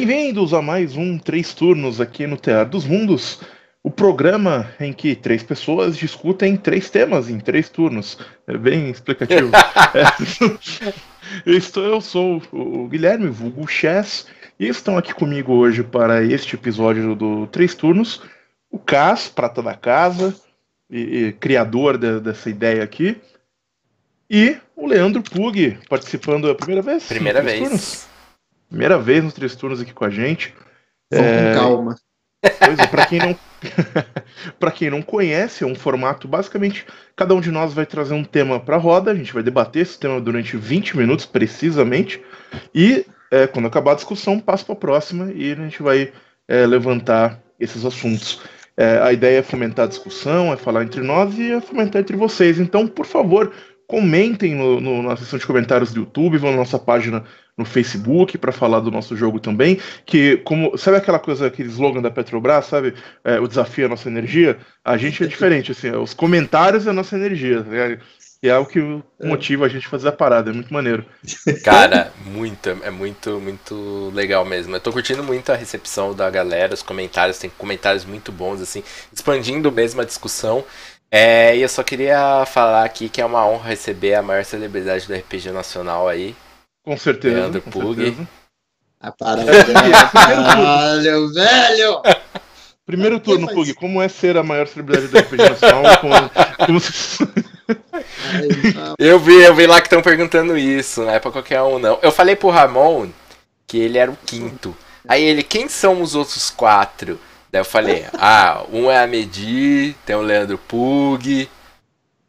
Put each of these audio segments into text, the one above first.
Bem-vindos a mais um Três Turnos aqui no Teatro dos Mundos, o programa em que três pessoas discutem três temas em três turnos. É bem explicativo. é, eu, estou, eu sou o Guilherme, vulgo Chess, e estão aqui comigo hoje para este episódio do Três Turnos o Cas, prata da casa, e, e criador de, dessa ideia aqui, e o Leandro Pug, participando a primeira vez? Primeira vez. Turnos? Primeira vez nos três turnos aqui com a gente. É... com calma. Pois é, para quem não para quem não conhece, é um formato basicamente cada um de nós vai trazer um tema para a roda, a gente vai debater esse tema durante 20 minutos precisamente e é, quando acabar a discussão passa para a próxima e a gente vai é, levantar esses assuntos. É, a ideia é fomentar a discussão, é falar entre nós e é fomentar entre vocês. Então, por favor, comentem no, no, na seção de comentários do YouTube, vão na nossa página no Facebook para falar do nosso jogo também. Que, como sabe aquela coisa, aquele slogan da Petrobras, sabe? É, o desafio é a nossa energia. A gente é diferente, assim, os comentários é a nossa energia. Né? E é o que motiva a gente a fazer a parada, é muito maneiro. Cara, muito, é muito, muito legal mesmo. Eu tô curtindo muito a recepção da galera, os comentários, tem comentários muito bons, assim, expandindo mesmo a discussão. É, e eu só queria falar aqui que é uma honra receber a maior celebridade do RPG nacional aí. Com certeza. Leandro Pug. Ah, para, velho, velho! Primeiro turno, Pug, como é ser a maior celebridade do RPG nacional? Como, como se... eu vi, eu vi lá que estão perguntando isso, não é pra qualquer um, não. Eu falei pro Ramon que ele era o quinto. Aí ele, quem são os outros quatro? Daí eu falei, ah, um é a Medir, tem o Leandro Pug.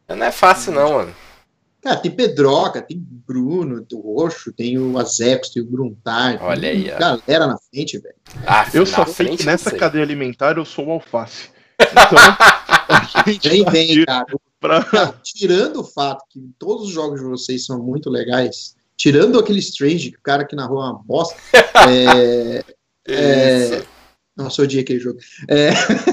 Não é fácil não, mano. Cara, tem Pedroca, tem Bruno, tem o Roxo, tem o Azecos, tem o Gruntar. Olha aí, ó. Galera na frente, velho. Ah, eu só sei que nessa cadeia alimentar eu sou o alface. Então, vem, vem, cara. Pra... Cara, tirando o fato que todos os jogos de vocês são muito legais, tirando aquele Strange, que o cara que narrou é uma bosta. é, é, nossa, eu odiei aquele jogo. É,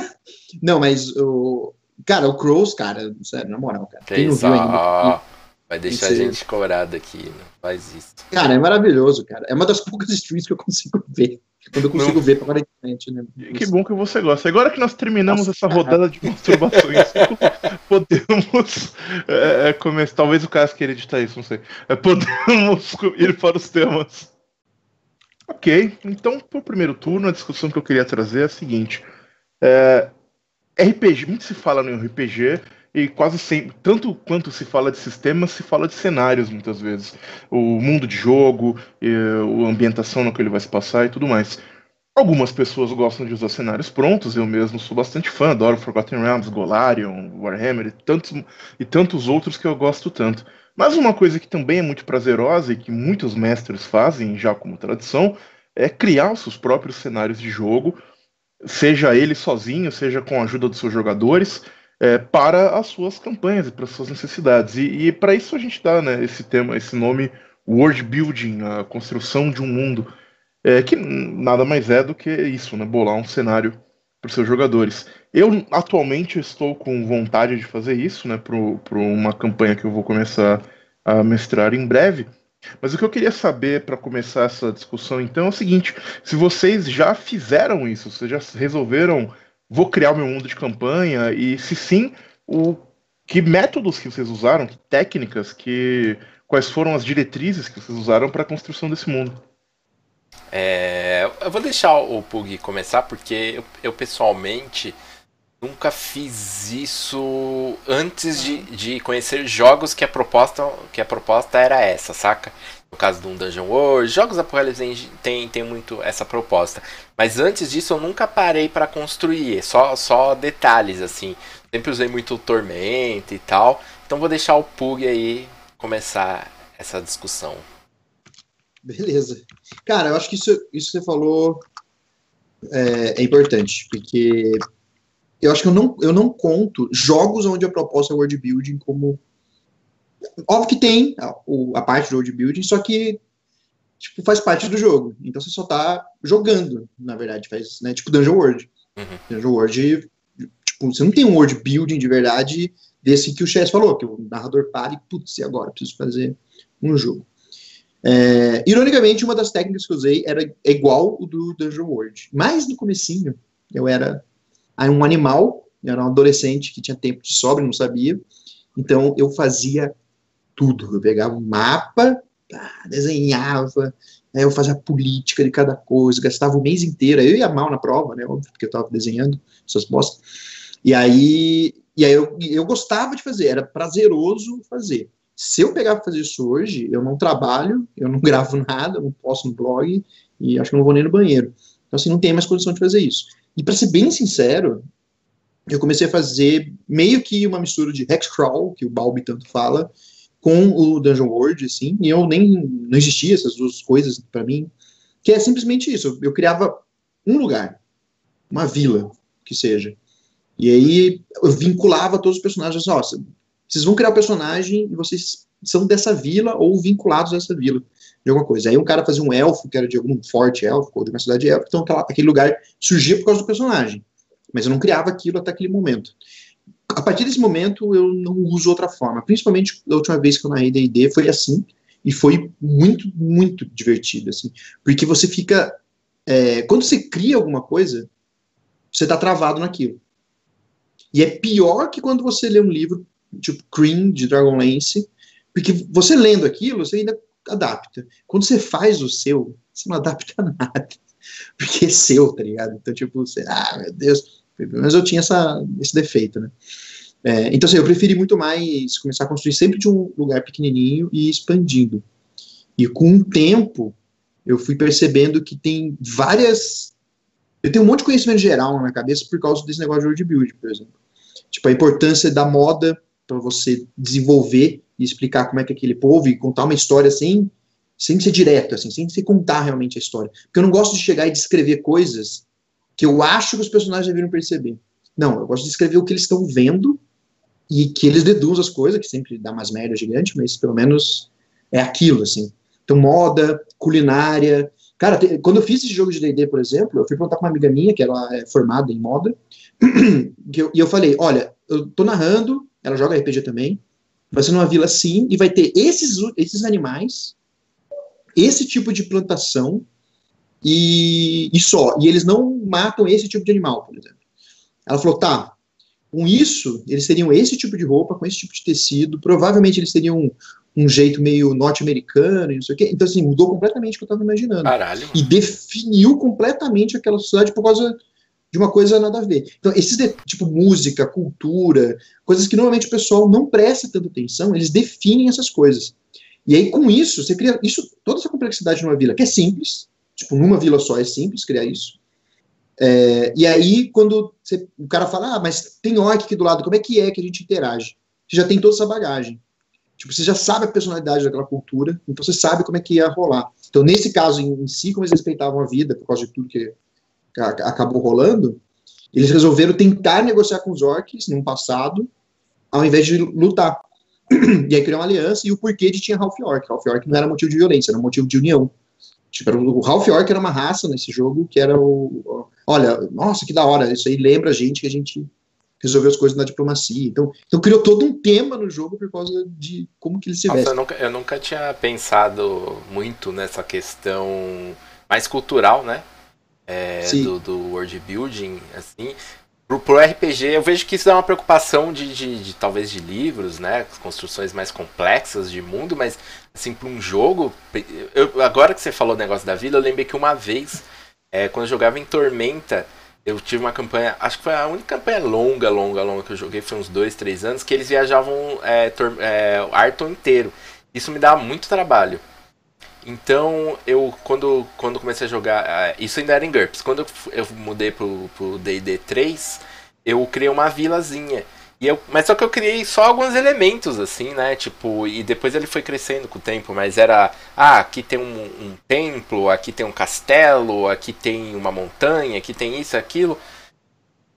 não, mas o. Cara, o Crows, cara, sério, na moral, cara. Quem não viu ainda, Vai deixar a gente corado aqui, não faz isso. Cara, é maravilhoso, cara. É uma das poucas streams que eu consigo ver. Quando eu consigo não. ver aparentemente, né? Que bom que você gosta. Agora que nós terminamos Nossa, essa cara. rodada de masturbações, podemos é, é, começar. Talvez o Cássio queira editar isso, não sei. É, podemos ir para os temas. Ok, então, para o primeiro turno, a discussão que eu queria trazer é a seguinte: é, RPG, muito se fala no RPG, e quase sempre, tanto quanto se fala de sistemas, se fala de cenários muitas vezes. O mundo de jogo, a ambientação no que ele vai se passar e tudo mais. Algumas pessoas gostam de usar cenários prontos, eu mesmo sou bastante fã, adoro Forgotten Realms, Golarion, Warhammer e tantos, e tantos outros que eu gosto tanto. Mas uma coisa que também é muito prazerosa e que muitos mestres fazem já como tradição é criar os seus próprios cenários de jogo, seja ele sozinho, seja com a ajuda dos seus jogadores, é, para as suas campanhas e para as suas necessidades. E, e para isso a gente dá né, esse tema, esse nome world building, a construção de um mundo, é, que nada mais é do que isso, né, bolar um cenário para os seus jogadores. Eu atualmente estou com vontade de fazer isso, né, para uma campanha que eu vou começar a mestrar em breve. Mas o que eu queria saber para começar essa discussão então é o seguinte: se vocês já fizeram isso, vocês já resolveram vou criar o meu mundo de campanha? E se sim, o que métodos que vocês usaram, que técnicas, que quais foram as diretrizes que vocês usaram para a construção desse mundo? É, eu vou deixar o Pug começar porque eu, eu, pessoalmente nunca fiz isso antes de, de conhecer jogos que a proposta que a proposta era essa, saca? No caso de um Dungeon World, jogos Apocalipse tem, tem muito essa proposta. Mas antes disso eu nunca parei para construir, só, só detalhes assim. Sempre usei muito Tormenta e tal. Então vou deixar o Pug aí começar essa discussão. Beleza. Cara, eu acho que isso, isso que você falou é, é importante, porque eu acho que eu não, eu não conto jogos onde a proposta é world building como Óbvio que tem a, a parte do world building, só que tipo, faz parte do jogo. Então você só tá jogando, na verdade. Faz, né, tipo Dungeon World. Uhum. Dungeon World, tipo, você não tem um world building de verdade desse que o Chess falou, que o narrador para e, putz, e agora? Preciso fazer um jogo. É, ironicamente, uma das técnicas que eu usei era igual o do Dungeon World. Mas no comecinho, eu era um animal, eu era um adolescente que tinha tempo de sobra, não sabia. Então eu fazia tudo. Eu pegava um mapa, desenhava, né, eu fazia a política de cada coisa, gastava o mês inteiro. Eu ia mal na prova, né? Óbvio, porque eu estava desenhando essas postas. E aí, e aí eu, eu gostava de fazer, era prazeroso fazer. Se eu pegar para fazer isso hoje, eu não trabalho, eu não gravo nada, eu não posto no blog e acho que não vou nem no banheiro. Então, assim, não tem mais condição de fazer isso. E para ser bem sincero, eu comecei a fazer meio que uma mistura de Hexcrawl, que o Balbi tanto fala, com o Dungeon World, assim, e eu nem, não existia essas duas coisas para mim, que é simplesmente isso, eu criava um lugar, uma vila, que seja, e aí eu vinculava todos os personagens, ó, vocês vão criar o um personagem e vocês são dessa vila ou vinculados a essa vila de alguma coisa. Aí um cara fazia um elfo, que era de algum forte elfo, ou de uma cidade elfo, então aquela, aquele lugar surgia por causa do personagem. Mas eu não criava aquilo até aquele momento. A partir desse momento, eu não uso outra forma. Principalmente da última vez que eu narrei D&D, foi assim, e foi muito, muito divertido, assim. Porque você fica... É, quando você cria alguma coisa, você está travado naquilo. E é pior que quando você lê um livro tipo Cream, de Dragonlance, porque você lendo aquilo, você ainda adapta. Quando você faz o seu, você não adapta nada. Porque é seu, tá ligado? Então, tipo, você, ah, meu Deus. Mas eu tinha essa, esse defeito, né? É, então, assim, eu preferi muito mais começar a construir sempre de um lugar pequenininho e expandindo. E com o tempo, eu fui percebendo que tem várias. Eu tenho um monte de conhecimento geral na minha cabeça por causa desse negócio de world build, por exemplo. Tipo, a importância da moda para você desenvolver e explicar como é que aquele povo e contar uma história sem, sem ser direto, assim, sem se contar realmente a história. Porque eu não gosto de chegar e descrever coisas que eu acho que os personagens deveriam perceber. Não, eu gosto de escrever o que eles estão vendo e que eles deduzam as coisas, que sempre dá umas merdas gigantes, mas pelo menos é aquilo, assim. Então, moda, culinária. Cara, te, quando eu fiz esse jogo de D&D, por exemplo, eu fui perguntar com uma amiga minha, que ela é formada em moda, e eu, e eu falei, olha, eu tô narrando, ela joga RPG também, vai ser numa vila assim, e vai ter esses, esses animais, esse tipo de plantação, e, e só. E eles não matam esse tipo de animal, por exemplo. Ela falou, tá, com isso, eles teriam esse tipo de roupa, com esse tipo de tecido, provavelmente eles teriam um, um jeito meio norte-americano e não sei o quê. Então, assim, mudou completamente o que eu estava imaginando. Caralho. E definiu completamente aquela sociedade por causa de uma coisa nada a ver. Então, esses, tipo, música, cultura, coisas que normalmente o pessoal não presta tanta atenção, eles definem essas coisas. E aí, com isso, você cria isso, toda essa complexidade numa vila, que é simples, tipo, numa vila só é simples criar isso. É, e aí, quando você, o cara fala, ah, mas tem orc aqui do lado, como é que é que a gente interage? Você já tem toda essa bagagem. Tipo, você já sabe a personalidade daquela cultura, então você sabe como é que ia rolar. Então, nesse caso em, em si, como eles respeitavam a vida, por causa de tudo que acabou rolando, eles resolveram tentar negociar com os orcs no passado, ao invés de lutar. e aí criou uma aliança e o porquê de tinha Half Orc. Half Orc não era motivo de violência, era motivo de união. Tipo, o Half Orc era uma raça nesse jogo que era o. Olha, nossa, que da hora, isso aí lembra a gente que a gente resolveu as coisas na diplomacia. Então, então criou todo um tema no jogo por causa de como que eles se vestem. Eu nunca, eu nunca tinha pensado muito nessa questão mais cultural, né? é, do, do world building, assim. Pro, pro RPG, eu vejo que isso é uma preocupação de, de, de, talvez de livros, né? Construções mais complexas de mundo, mas assim, para um jogo. Eu, agora que você falou o negócio da vida, eu lembrei que uma vez, é, quando eu jogava em Tormenta, eu tive uma campanha, acho que foi a única campanha longa, longa, longa que eu joguei, foi uns dois, três anos, que eles viajavam é, é, Arton inteiro. Isso me dava muito trabalho. Então, eu, quando, quando comecei a jogar. Uh, isso ainda era em GURPS. Quando eu, eu mudei pro, pro DD 3, eu criei uma vilazinha. E eu, mas só que eu criei só alguns elementos, assim, né? Tipo, e depois ele foi crescendo com o tempo, mas era. Ah, aqui tem um, um templo, aqui tem um castelo, aqui tem uma montanha, aqui tem isso, aquilo.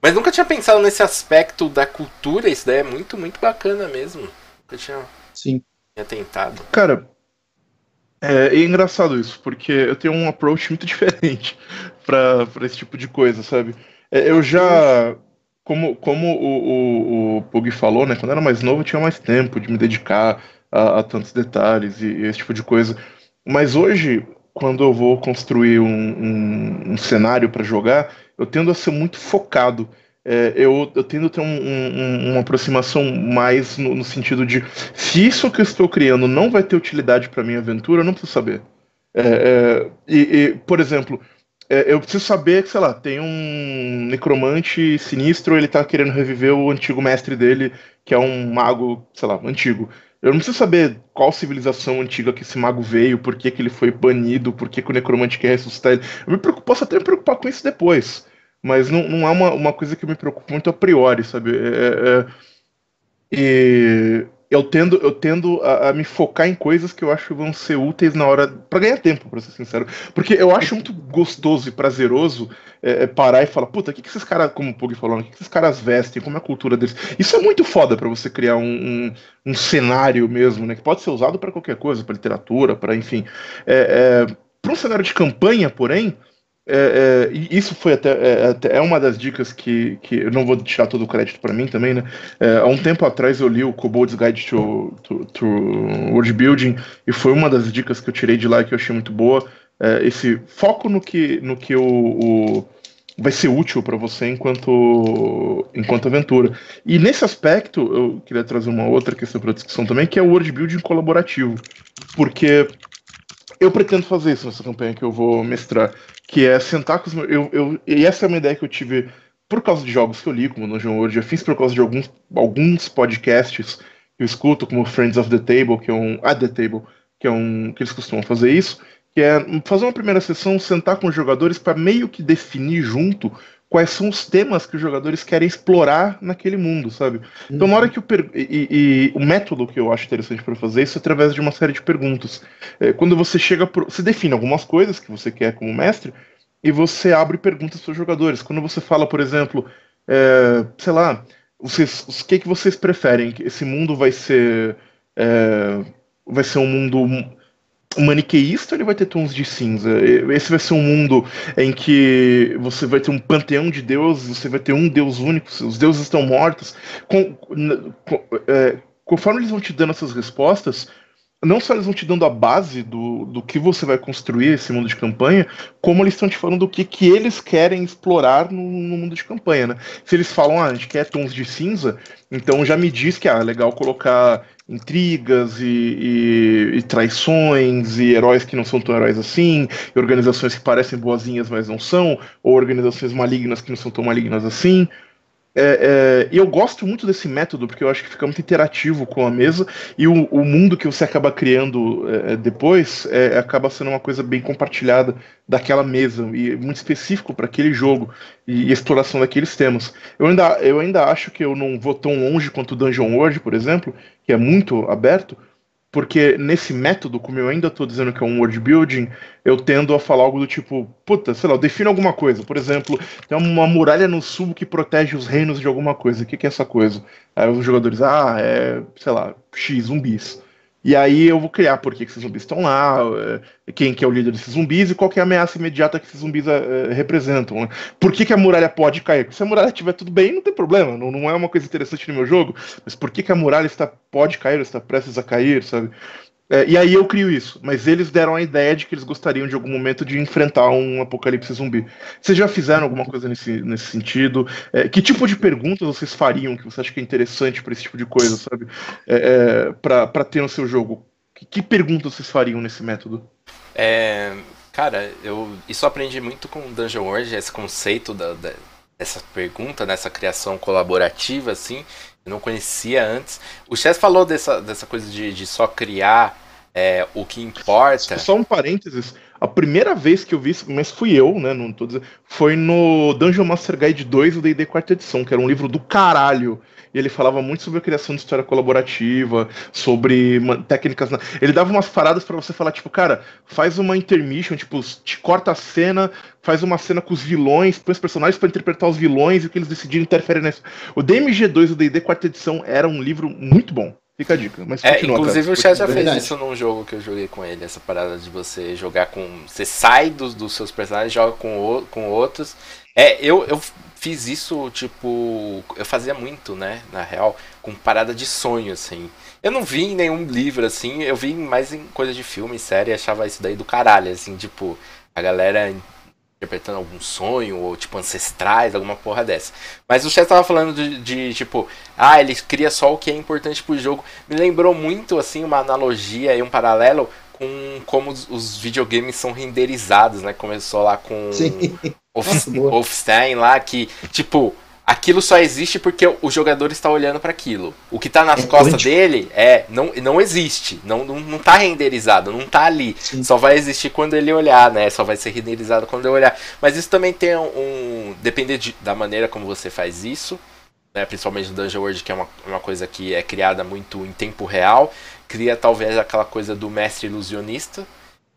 Mas nunca tinha pensado nesse aspecto da cultura, isso daí é muito, muito bacana mesmo. Nunca tinha, Sim. tinha tentado. Cara, é, é, engraçado isso, porque eu tenho um approach muito diferente para esse tipo de coisa, sabe? É, eu já, como, como o, o, o Pug falou, né? Quando eu era mais novo, eu tinha mais tempo de me dedicar a, a tantos detalhes e, e, esse tipo de coisa. Mas hoje, quando eu vou construir um, um, um cenário para jogar, eu tendo a ser muito focado. É, eu, eu tendo ter um, um, uma aproximação mais no, no, sentido de se isso que eu estou criando não vai ter utilidade para minha aventura, eu não preciso saber. É, é, e, e, por exemplo, é, eu preciso saber que, sei lá, tem um necromante sinistro, ele tá querendo reviver o antigo mestre dele, que é um mago, sei lá, antigo. Eu não preciso saber qual civilização antiga que esse mago veio, por que, que ele foi banido, por que, que o necromante quer ressuscitar ele. Eu me preocupo, posso até me preocupar com isso depois. Mas não, não é uma, uma coisa que me preocupa muito a priori, sabe? É, é, é e eu tendo, eu tendo a, a, me focar em coisas que eu acho que vão ser úteis na hora. para ganhar tempo, pra ser sincero. Porque eu acho muito gostoso e prazeroso é, é parar e falar: puta, o que, que esses caras, como o Pug falou, o que, que esses caras vestem, como é a cultura deles. Isso é muito foda para você criar um, um, um, cenário mesmo, né? Que pode ser usado para qualquer coisa, para literatura, para enfim. É, é, para um cenário de campanha, porém. É, é, isso foi até é, até, é, uma das dicas que, que eu não vou tirar todo o crédito para mim também, né? É, há um tempo atrás eu li o Kobold's Guide to, to, to, World Building e foi uma das dicas que eu tirei de lá que eu achei muito boa. É, esse foco no que, no que o, o vai ser útil para você enquanto, enquanto aventura. E nesse aspecto, eu queria trazer uma outra questão para discussão também, que é o world building colaborativo. Porque eu pretendo fazer isso nessa campanha que eu vou mestrar que é sentar com os meus. Eu, eu, e essa é uma ideia que eu tive por causa de jogos que eu li, como no João World, eu fiz por causa de alguns, alguns podcasts que eu escuto, como Friends of the Table, que é um. At the Table, que é um. que eles costumam fazer isso, que é fazer uma primeira sessão, sentar com os jogadores para meio que definir junto quais são os temas que os jogadores querem explorar naquele mundo, sabe? Então, na hora que eu per... e, e, o método que eu acho interessante para fazer isso é através de uma série de perguntas. É, quando você chega, pro... você define algumas coisas que você quer como mestre e você abre perguntas para os jogadores. Quando você fala, por exemplo, é, sei lá, vocês, o que que vocês preferem? Esse mundo vai ser é, vai ser um mundo maniqueísta ele vai ter tons de cinza. Esse vai ser um mundo em que você vai ter um panteão de deuses, você vai ter um deus único, os deuses estão mortos. Com, com, é, conforme eles vão te dando essas respostas, não só eles vão te dando a base do, do que você vai construir esse mundo de campanha, como eles estão te falando do que, que eles querem explorar no, no mundo de campanha, né? Se eles falam, ah, a gente quer tons de cinza, então já me diz que ah, é legal colocar intrigas e, e, e, traições e heróis que não são tão heróis assim, e organizações que parecem boazinhas, mas não são, ou organizações malignas que não são tão malignas assim. É, é, e eu gosto muito desse método, porque eu acho que fica muito interativo com a mesa, e o, o mundo que você acaba criando é, depois é, acaba sendo uma coisa bem compartilhada daquela mesa, e muito específico para aquele jogo e, e, exploração daqueles temas. Eu ainda, eu ainda acho que eu não vou tão longe quanto o Dungeon World, por exemplo, que é muito aberto, porque nesse método, como eu ainda estou dizendo que é um world building, eu tendo a falar algo do tipo, puta, sei lá, defina alguma coisa. Por exemplo, tem uma muralha no sul que protege os reinos de alguma coisa. O que, que é essa coisa? Aí os jogadores, ah, é, sei lá, X zumbis. E aí eu vou criar por que, esses zumbis estão lá, é, quem que é o líder desses zumbis e qual é a ameaça imediata que esses zumbis é, representam. Né? Por que, que a muralha pode cair? Se a muralha estiver tudo bem, não tem problema, não, não é uma coisa interessante no meu jogo, mas por que, que a muralha está, pode cair, está prestes a cair, sabe? É, e aí eu crio isso, mas eles deram a ideia de que eles gostariam de algum momento de enfrentar um apocalipse zumbi. Vocês já fizeram alguma coisa nesse, nesse sentido? É, que tipo de perguntas vocês fariam que você acha que é interessante para esse tipo de coisa, sabe? É, é para ter no seu jogo? Que, que, perguntas vocês fariam nesse método? É, cara, eu isso aprendi muito com Dungeon World, esse conceito da, da, dessa pergunta, nessa criação colaborativa, assim. Eu não conhecia antes. O Chess falou dessa, dessa coisa de, de só criar é, o que importa. Só um parênteses. A primeira vez que eu vi isso, mas fui eu, né? Não tô dizendo, foi no Dungeon Master Guide 2 do D&D quarta edição, que era um livro do caralho e ele falava muito sobre a criação de história colaborativa, sobre técnicas. Na... Ele dava umas paradas para você falar, tipo, cara, faz uma intermission, tipo, te corta a cena, faz uma cena com os vilões, põe os personagens para interpretar os vilões e o que eles decidiram interferir nisso. O DMG2, o D&D quarta edição, era um livro muito bom. Fica a dica. Mas é, inclusive cara. o Chad já fez isso num jogo que eu joguei com ele, essa parada de você jogar com. Você sai dos, dos seus personagens, joga com, o, com outros. É, eu, eu fiz isso, tipo, eu fazia muito, né, na real, com parada de sonho, assim. Eu não vi em nenhum livro, assim, eu vi mais em coisa de filme, série, achava isso daí do caralho, assim, tipo, a galera interpretando algum sonho, ou tipo, ancestrais, alguma porra dessa. Mas o Chess tava falando de, de, tipo, ah, ele cria só o que é importante pro jogo. Me lembrou muito, assim, uma analogia e um paralelo com como os, videogames são renderizados, né? Começou lá com Wolfenstein lá, que, tipo, aquilo só existe porque o jogador está olhando para aquilo. O que está nas é costas dele é não, não existe, não, não, não tá renderizado, não tá ali. Sim. Só vai existir quando ele olhar, né? Só vai ser renderizado quando ele olhar. Mas isso também tem um, um depende de, da maneira como você faz isso, né? Principalmente no Dungeon World, que é uma, uma coisa que é criada muito em tempo real, cria talvez aquela coisa do mestre ilusionista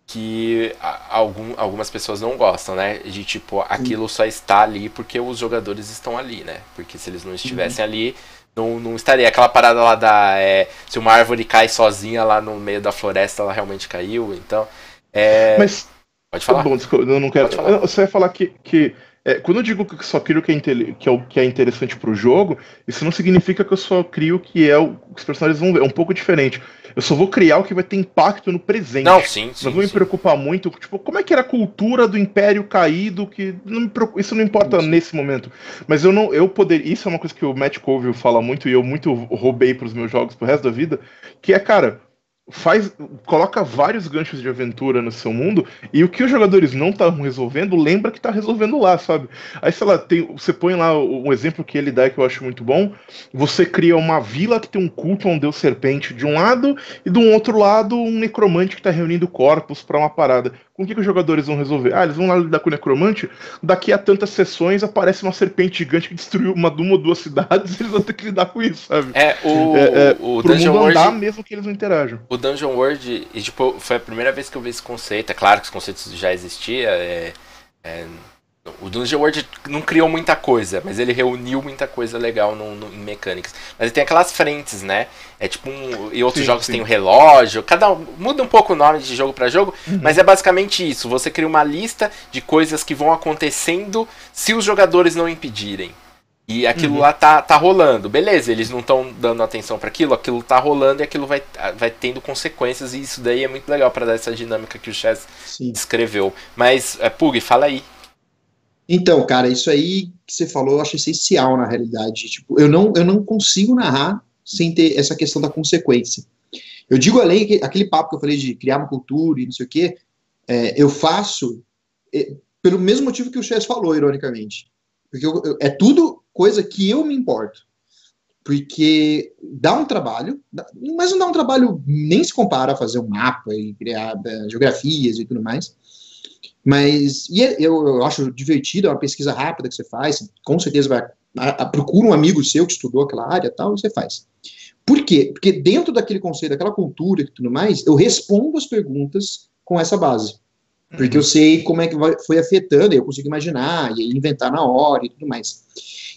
que algum, algumas pessoas não gostam, né? De tipo, aquilo só está ali porque os jogadores estão ali, né? Porque se eles não estivessem uhum. ali, não, não estaria. Aquela parada lá da. É, se uma árvore cai sozinha lá no meio da floresta, ela realmente caiu. Então. É... Mas. Pode falar. Bom, eu não quero. Você vai falar que. que é, quando eu digo que só crio o que é, que é, o que é interessante pro jogo, isso não significa que eu só crio o que é o que os personagens vão ver. É um pouco diferente. Eu só vou criar o que vai ter impacto no presente. Não, sim, sim. Não vou sim. me preocupar muito, tipo, como é que era a cultura do Império caído, que não preocupa, isso não importa sim. nesse momento. Mas eu não, eu poder, isso é uma coisa que o Matt Colville fala muito e eu muito roubei para os meus jogos pro resto da vida, que é, cara, faz coloca vários ganchos de aventura no seu mundo e o que os jogadores não estão resolvendo lembra que está resolvendo lá sabe? Aí sei lá tem, você põe lá um exemplo que ele dá que eu acho muito bom. Você cria uma vila que tem um culto a um deus serpente de um lado e do outro lado um necromante que está reunindo corpos para uma parada com o que, que, os jogadores vão resolver? Ah, eles vão lá lidar com o necromante, daqui a tantas sessões aparece uma serpente gigante que destruiu uma, uma ou duas cidades, eles vão ter que lidar com isso, sabe? É, o, é, é, o Dungeon World. Andar, mesmo que eles não interajam. O Dungeon World, e, tipo, foi a primeira vez que eu vi esse conceito. É claro que os conceitos já existiam, é, é o Dungeon World não criou muita coisa, mas ele reuniu muita coisa legal no, no, em mecânicas. Mas ele tem aquelas frentes, né? É tipo um. E outros sim, jogos sim. tem o relógio. Cada um, muda um pouco o nome de jogo para jogo, uhum. mas é basicamente isso. Você cria uma lista de coisas que vão acontecendo se os jogadores não impedirem. E aquilo uhum. lá tá, tá rolando. Beleza, eles não estão dando atenção para aquilo, aquilo tá rolando e aquilo vai, vai tendo consequências. E isso daí é muito legal para dar essa dinâmica que o Chess descreveu. Mas, é, Pug, fala aí. Então, cara, isso aí que você falou eu acho essencial na realidade. Tipo, eu não, eu não consigo narrar sem ter essa questão da consequência. Eu digo além que aquele papo que eu falei de criar uma cultura e não sei o quê, é, eu faço é, pelo mesmo motivo que o Chess falou, ironicamente. Porque eu, eu, é tudo coisa que eu me importo. Porque dá um trabalho, mas não dá um trabalho, nem se compara a fazer um mapa e criar uh, geografias e tudo mais. Mas e é, eu, eu, acho divertido, é uma pesquisa rápida que você faz, com certeza vai. A, a, procura um amigo seu que estudou aquela área tal, e você faz. Por quê? Porque dentro daquele conceito, daquela cultura e tudo mais, eu respondo as perguntas com essa base. Porque uhum. eu sei como é que foi afetando, eu consigo imaginar, e inventar na hora e tudo mais.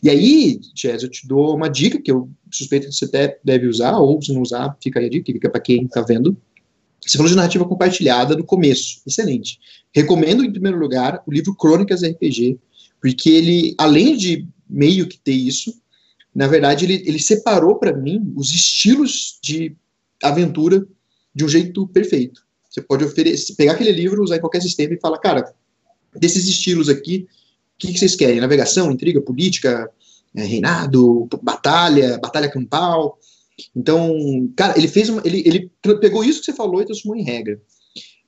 E aí, Chess, eu te dou uma dica que eu suspeito que você até deve usar, ou se não usar, fica aí a dica, fica para quem está vendo. Você falou de narrativa compartilhada no começo, excelente. Recomendo, em primeiro lugar, o livro Crônicas RPG, porque ele, além de meio que ter isso, na verdade, ele, ele separou para mim os estilos de aventura de um jeito perfeito. Você pode oferecer, pegar aquele livro, usar em qualquer sistema e falar, cara, desses estilos aqui, o que, que vocês querem? Navegação, intriga, política, é, reinado, batalha, batalha campal, então, cara, ele fez uma, ele, ele pegou isso que você falou e transformou em regra.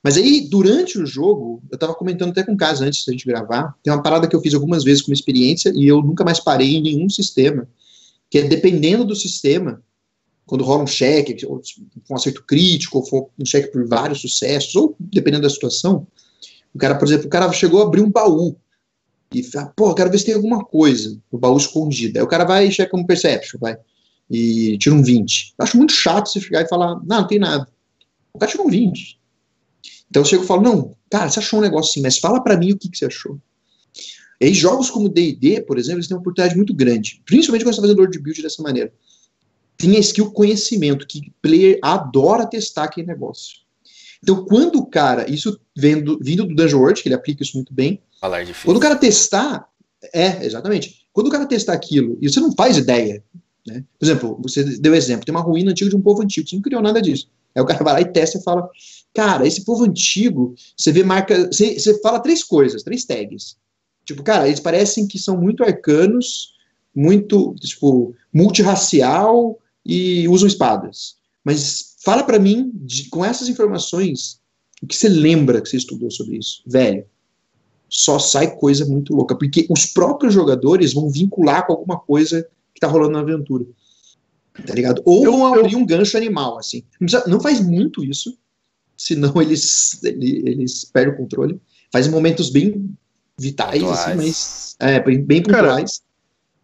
Mas aí, durante o jogo, eu tava comentando até com o Caso antes da gente gravar, tem uma parada que eu fiz algumas vezes como experiência e eu nunca mais parei em nenhum sistema, que é dependendo do sistema, quando rola um cheque, ou um acerto crítico, ou for um cheque por vários sucessos, ou dependendo da situação, o cara, por exemplo, o cara chegou a abrir um baú e fala, pô, quero ver se tem alguma coisa no baú escondido. Aí o cara vai e checa um perception, vai e tira um 20. Eu acho muito chato você chegar e falar, não, não tem nada. O cara tirou um 20. Então eu chego e falo, não, cara, você achou um negócio assim, mas fala para mim o que, que você achou. E aí, jogos como D&D, por exemplo, eles têm uma oportunidade muito grande, principalmente quando você está fazendo Lord Build dessa maneira. Tem a skill conhecimento, que player adora testar aquele negócio. Então, quando o cara, isso vendo, vindo do Dungeon World, que ele aplica isso muito bem, quando o cara testar, é, exatamente, quando o cara testar aquilo, e você não faz ideia Né? Por exemplo, você deu exemplo, tem uma ruína antiga de um povo antigo, que não criou nada disso. Aí o cara vai lá e testa e fala, cara, esse povo antigo, você vê marca, você, você fala três coisas, três tags. Tipo, cara, eles parecem que são muito arcanos, muito, tipo, multirracial e usam espadas. Mas fala para mim, de, com essas informações, o que você lembra que você estudou sobre isso? Velho, só sai coisa muito louca, porque os próprios jogadores vão vincular com alguma coisa que tá rolando na aventura. Tá ligado? Ou eu, vão abrir eu... um gancho animal, assim. Não, precisa, não, faz muito isso, senão eles, eles perdem o controle. Faz momentos bem vitais, assim, mas é, bem, bem pontuais.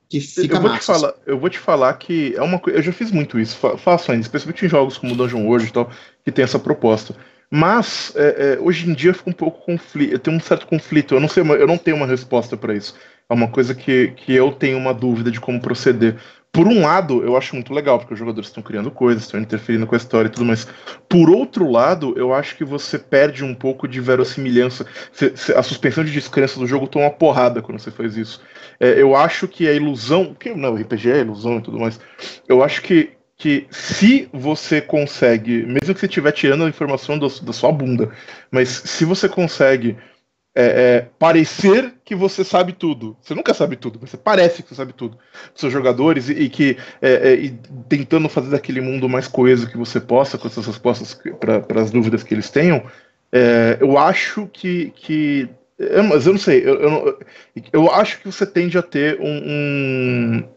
que fica eu vou massa. Te falar, eu vou te falar que é uma coisa. Eu já fiz muito isso, faço ainda, especialmente em jogos como Dungeon World e tal, que tem essa proposta. Mas é, é, hoje em dia fica um pouco conflito. Eu tenho um certo conflito. Eu não sei, eu não tenho uma resposta para isso. É uma coisa que, que eu tenho uma dúvida de como proceder. Por um lado, eu acho muito legal, porque os jogadores estão criando coisas, estão interferindo com a história e tudo mais. Por outro lado, eu acho que você perde um pouco de verossimilhança. A suspensão de descrença do jogo toma uma porrada quando você faz isso. É, eu acho que a ilusão. Que, não, RPG é ilusão e tudo mais. Eu acho que que se você consegue, mesmo que você estiver tirando a informação do, da sua bunda, mas se você consegue é, é, parecer que você sabe tudo, você nunca sabe tudo, você parece que você sabe tudo, os seus jogadores, e, e que é, é e tentando fazer daquele mundo mais coeso que você possa, com essas respostas para as dúvidas que eles tenham, é, eu acho que, que mas eu não sei, eu, eu, eu, acho que você tende a ter um, um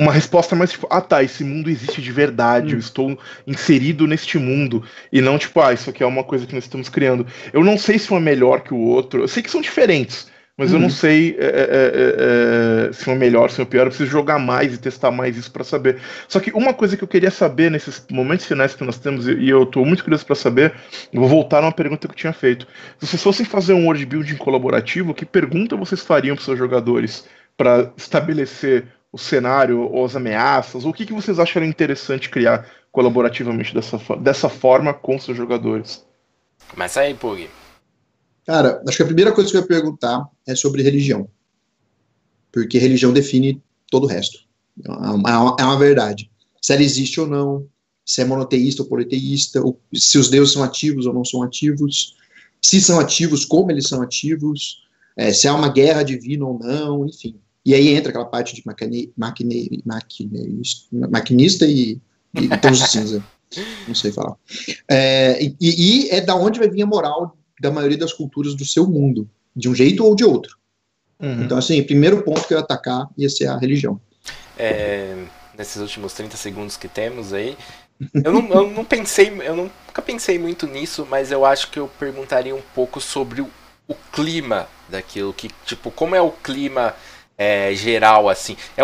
uma resposta mais tipo, ah tá, esse mundo existe de verdade, hum. eu estou inserido neste mundo, e não tipo, ah, isso aqui é uma coisa que nós estamos criando. Eu não sei se um é melhor que o outro, eu sei que são diferentes, mas eu não uhum. sei é, é, é, é, se um é melhor, se um é pior, eu preciso jogar mais e testar mais isso para saber. Só que uma coisa que eu queria saber nesses momentos finais que nós temos, e eu estou muito curioso para saber, vou voltar a uma pergunta que eu tinha feito. Se vocês fossem fazer um world building colaborativo, que pergunta vocês fariam para seus jogadores para estabelecer o cenário ou as ameaças? O que, que vocês acham interessante criar colaborativamente dessa, dessa forma com seus jogadores? Começa aí, Pug. Cara, acho que a primeira coisa que eu ia perguntar é sobre religião. Porque religião define todo o resto. É uma, é uma verdade. Se ela existe ou não, se é monoteísta ou politeísta, se os deuses são ativos ou não são ativos, se são ativos, como eles são ativos, é, se há uma guerra divina ou não, enfim. E aí entra aquela parte de maquine, maquine, maquine, maquinista e, e tons de cinza. Não sei falar. É, e, e, é da onde vai vir a moral da maioria das culturas do seu mundo, de um jeito ou de outro. Uhum. Então, assim, o primeiro ponto que eu ia atacar ia ser a religião. É, nesses últimos 30 segundos que temos aí, eu não, eu não pensei, eu nunca pensei muito nisso, mas eu acho que eu perguntaria um pouco sobre o, o clima daquilo, que, tipo, como é o clima é, geral, assim. É,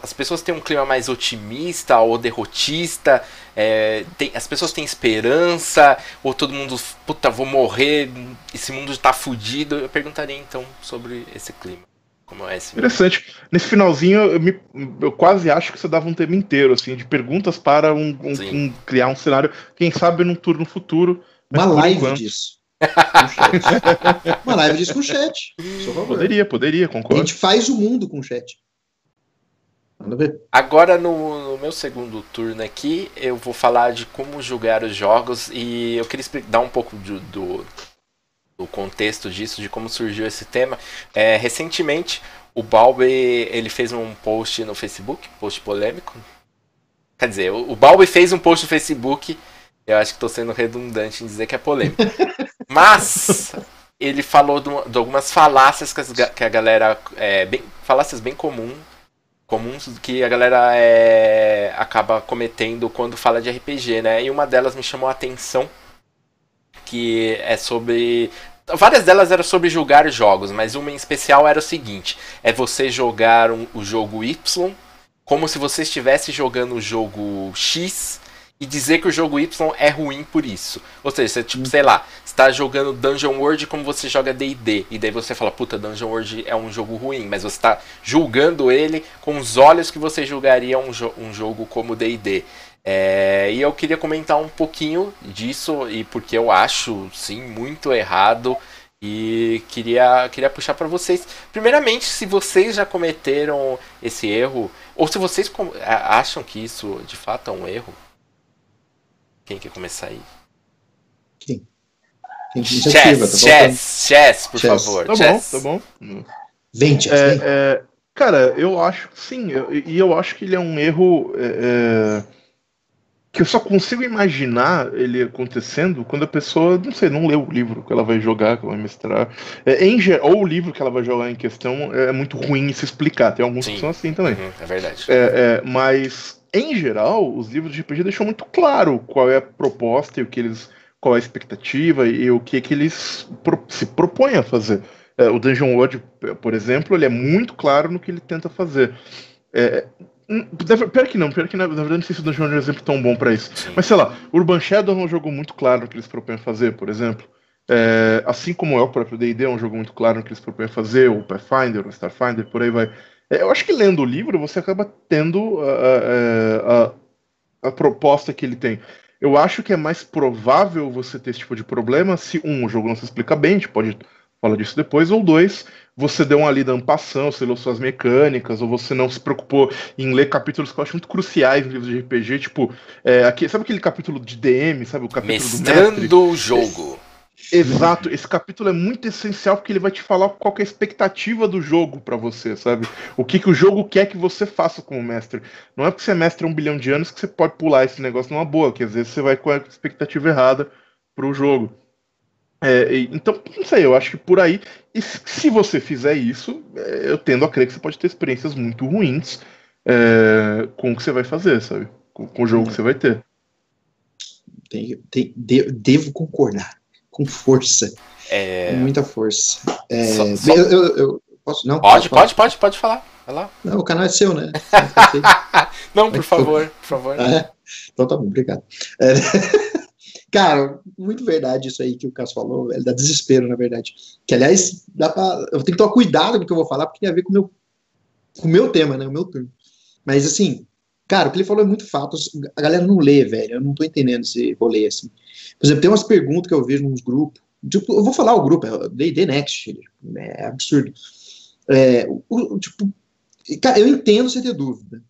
as pessoas têm um clima mais otimista ou derrotista, é, tem, as pessoas têm esperança, ou todo mundo, puta, vou morrer, esse mundo tá fudido. Eu perguntaria então sobre esse clima. Como é esse Interessante. Nesse finalzinho, eu, me, eu, quase acho que você dava um tema inteiro, assim, de perguntas para um, um, um criar um cenário, quem sabe num turno futuro. Uma live enquanto... disso. Uma live disso com chat. Poderia, poderia, concordo. A gente faz o mundo com chat. ver. Agora, no, no, meu segundo turno aqui, eu vou falar de como jogar os jogos e eu queria dar um pouco do, do, do contexto disso, de como surgiu esse tema. É, recentemente, o Balbi ele fez um post no Facebook, post polêmico. Quer dizer, o, o Balbi fez um post no Facebook eu acho que estou sendo redundante em dizer que é polêmico. Mas ele falou de, de, algumas falácias que, as, que a galera. É, bem, falácias bem comum, comuns que a galera é, acaba cometendo quando fala de RPG, né? E uma delas me chamou a atenção, que é sobre. Várias delas eram sobre julgar jogos, mas uma em especial era o seguinte: é você jogar um, o jogo Y como se você estivesse jogando o jogo X e dizer que o jogo Y é ruim por isso. Ou seja, você, tipo, sei lá, está jogando Dungeon World como você joga D&D, e daí você fala, puta, Dungeon World é um jogo ruim, mas você está julgando ele com os olhos que você julgaria um, jo um jogo como D&D. É, e eu queria comentar um pouquinho disso, e porque eu acho, sim, muito errado E queria, queria puxar para vocês. Primeiramente, se vocês já cometeram esse erro, ou se vocês acham que isso de fato é um erro. Quem quer começar aí? Quem? Quem chess, tá chess, chess, por chess. favor. Tá chess. bom, tá bom. Vente, é, é, Cara, eu acho que sim, e eu, eu, acho que ele é um erro. É, é que eu só consigo imaginar ele acontecendo quando a pessoa, não sei, não lê o livro que ela vai jogar, que ela vai mestrar. É, em, ou o livro que ela vai jogar em questão é muito ruim se explicar. Tem alguns Sim. que são assim também. Uhum, é verdade. É, é, mas, em geral, os livros de RPG deixam muito claro qual é a proposta e o que eles. qual é a expectativa e o que, que eles pro, se propõem a fazer. É, o Dungeon World, por exemplo, ele é muito claro no que ele tenta fazer. É, pior que não, pior que na, verdade não sei se o Dungeon é um exemplo tão bom para isso. Mas sei lá, Urban Shadow é um jogo muito claro no que eles propõem fazer, por exemplo. É, assim como é o próprio D&D, é um jogo muito claro no que eles propõem fazer, o Pathfinder, o Starfinder, por aí vai. É, eu acho que lendo o livro você acaba tendo a, a, a, a, proposta que ele tem. Eu acho que é mais provável você ter esse tipo de problema se, um, o jogo não se explica bem, a gente pode falar disso depois, ou dois, você deu uma lida ampassão, você leu suas mecânicas, ou você não se preocupou em ler capítulos que eu acho muito cruciais em livros de RPG, tipo, é, aqui, sabe aquele capítulo de DM, sabe o capítulo Mestrando do o jogo. Exato, esse capítulo é muito essencial porque ele vai te falar qual é a expectativa do jogo para você, sabe? O que, que o jogo quer que você faça como mestre. Não é porque você é mestre há um bilhão de anos que você pode pular esse negócio numa boa, que às vezes você vai com a expectativa errada pro jogo. É, então, não sei, eu acho que por aí, se você fizer isso, é, eu tendo a crer que você pode ter experiências muito ruins é, com o que você vai fazer, sabe? Com, com o jogo que você vai ter. Tem, tem, de, devo concordar, com força. É... Com muita força. É, só, só... Eu, eu, eu, posso, não, pode, pode, pode, pode falar. Vai lá. Não, o canal é seu, né? não, por favor, por favor. Ah, então tá bom, obrigado. É... Cara, muito verdade isso aí que o Cássio falou, velho, dá desespero, na verdade. Que, aliás, dá pra, eu tenho que tomar cuidado com o que eu vou falar, porque tem a ver com o meu, com o meu tema, né, o meu turno. Mas, assim, cara, o que ele falou é muito fato, a galera não lê, velho, eu não tô entendendo esse rolê, assim. Por exemplo, tem umas perguntas que eu vejo nos grupos, tipo, eu vou falar o grupo, é D&D Next, é absurdo. É, o, tipo, cara, eu entendo você ter dúvida,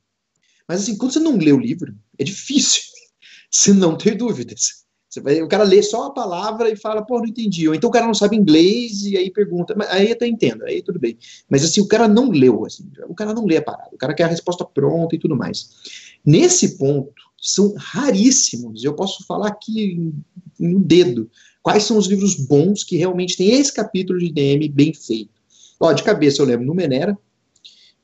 mas, assim, quando você não lê o livro, é difícil você não ter dúvidas. Vai, o cara lê só a palavra e fala, pô, não entendi. Ou então o cara não sabe inglês e aí pergunta. Mas aí até entendo, aí tudo bem. Mas assim, o cara não leu, assim, o cara não lê a parada, o cara quer a resposta pronta e tudo mais. Nesse ponto, são raríssimos, eu posso falar aqui no dedo, quais são os livros bons que realmente tem esse capítulo de DM bem feito. Ó, de cabeça eu lembro Numenera,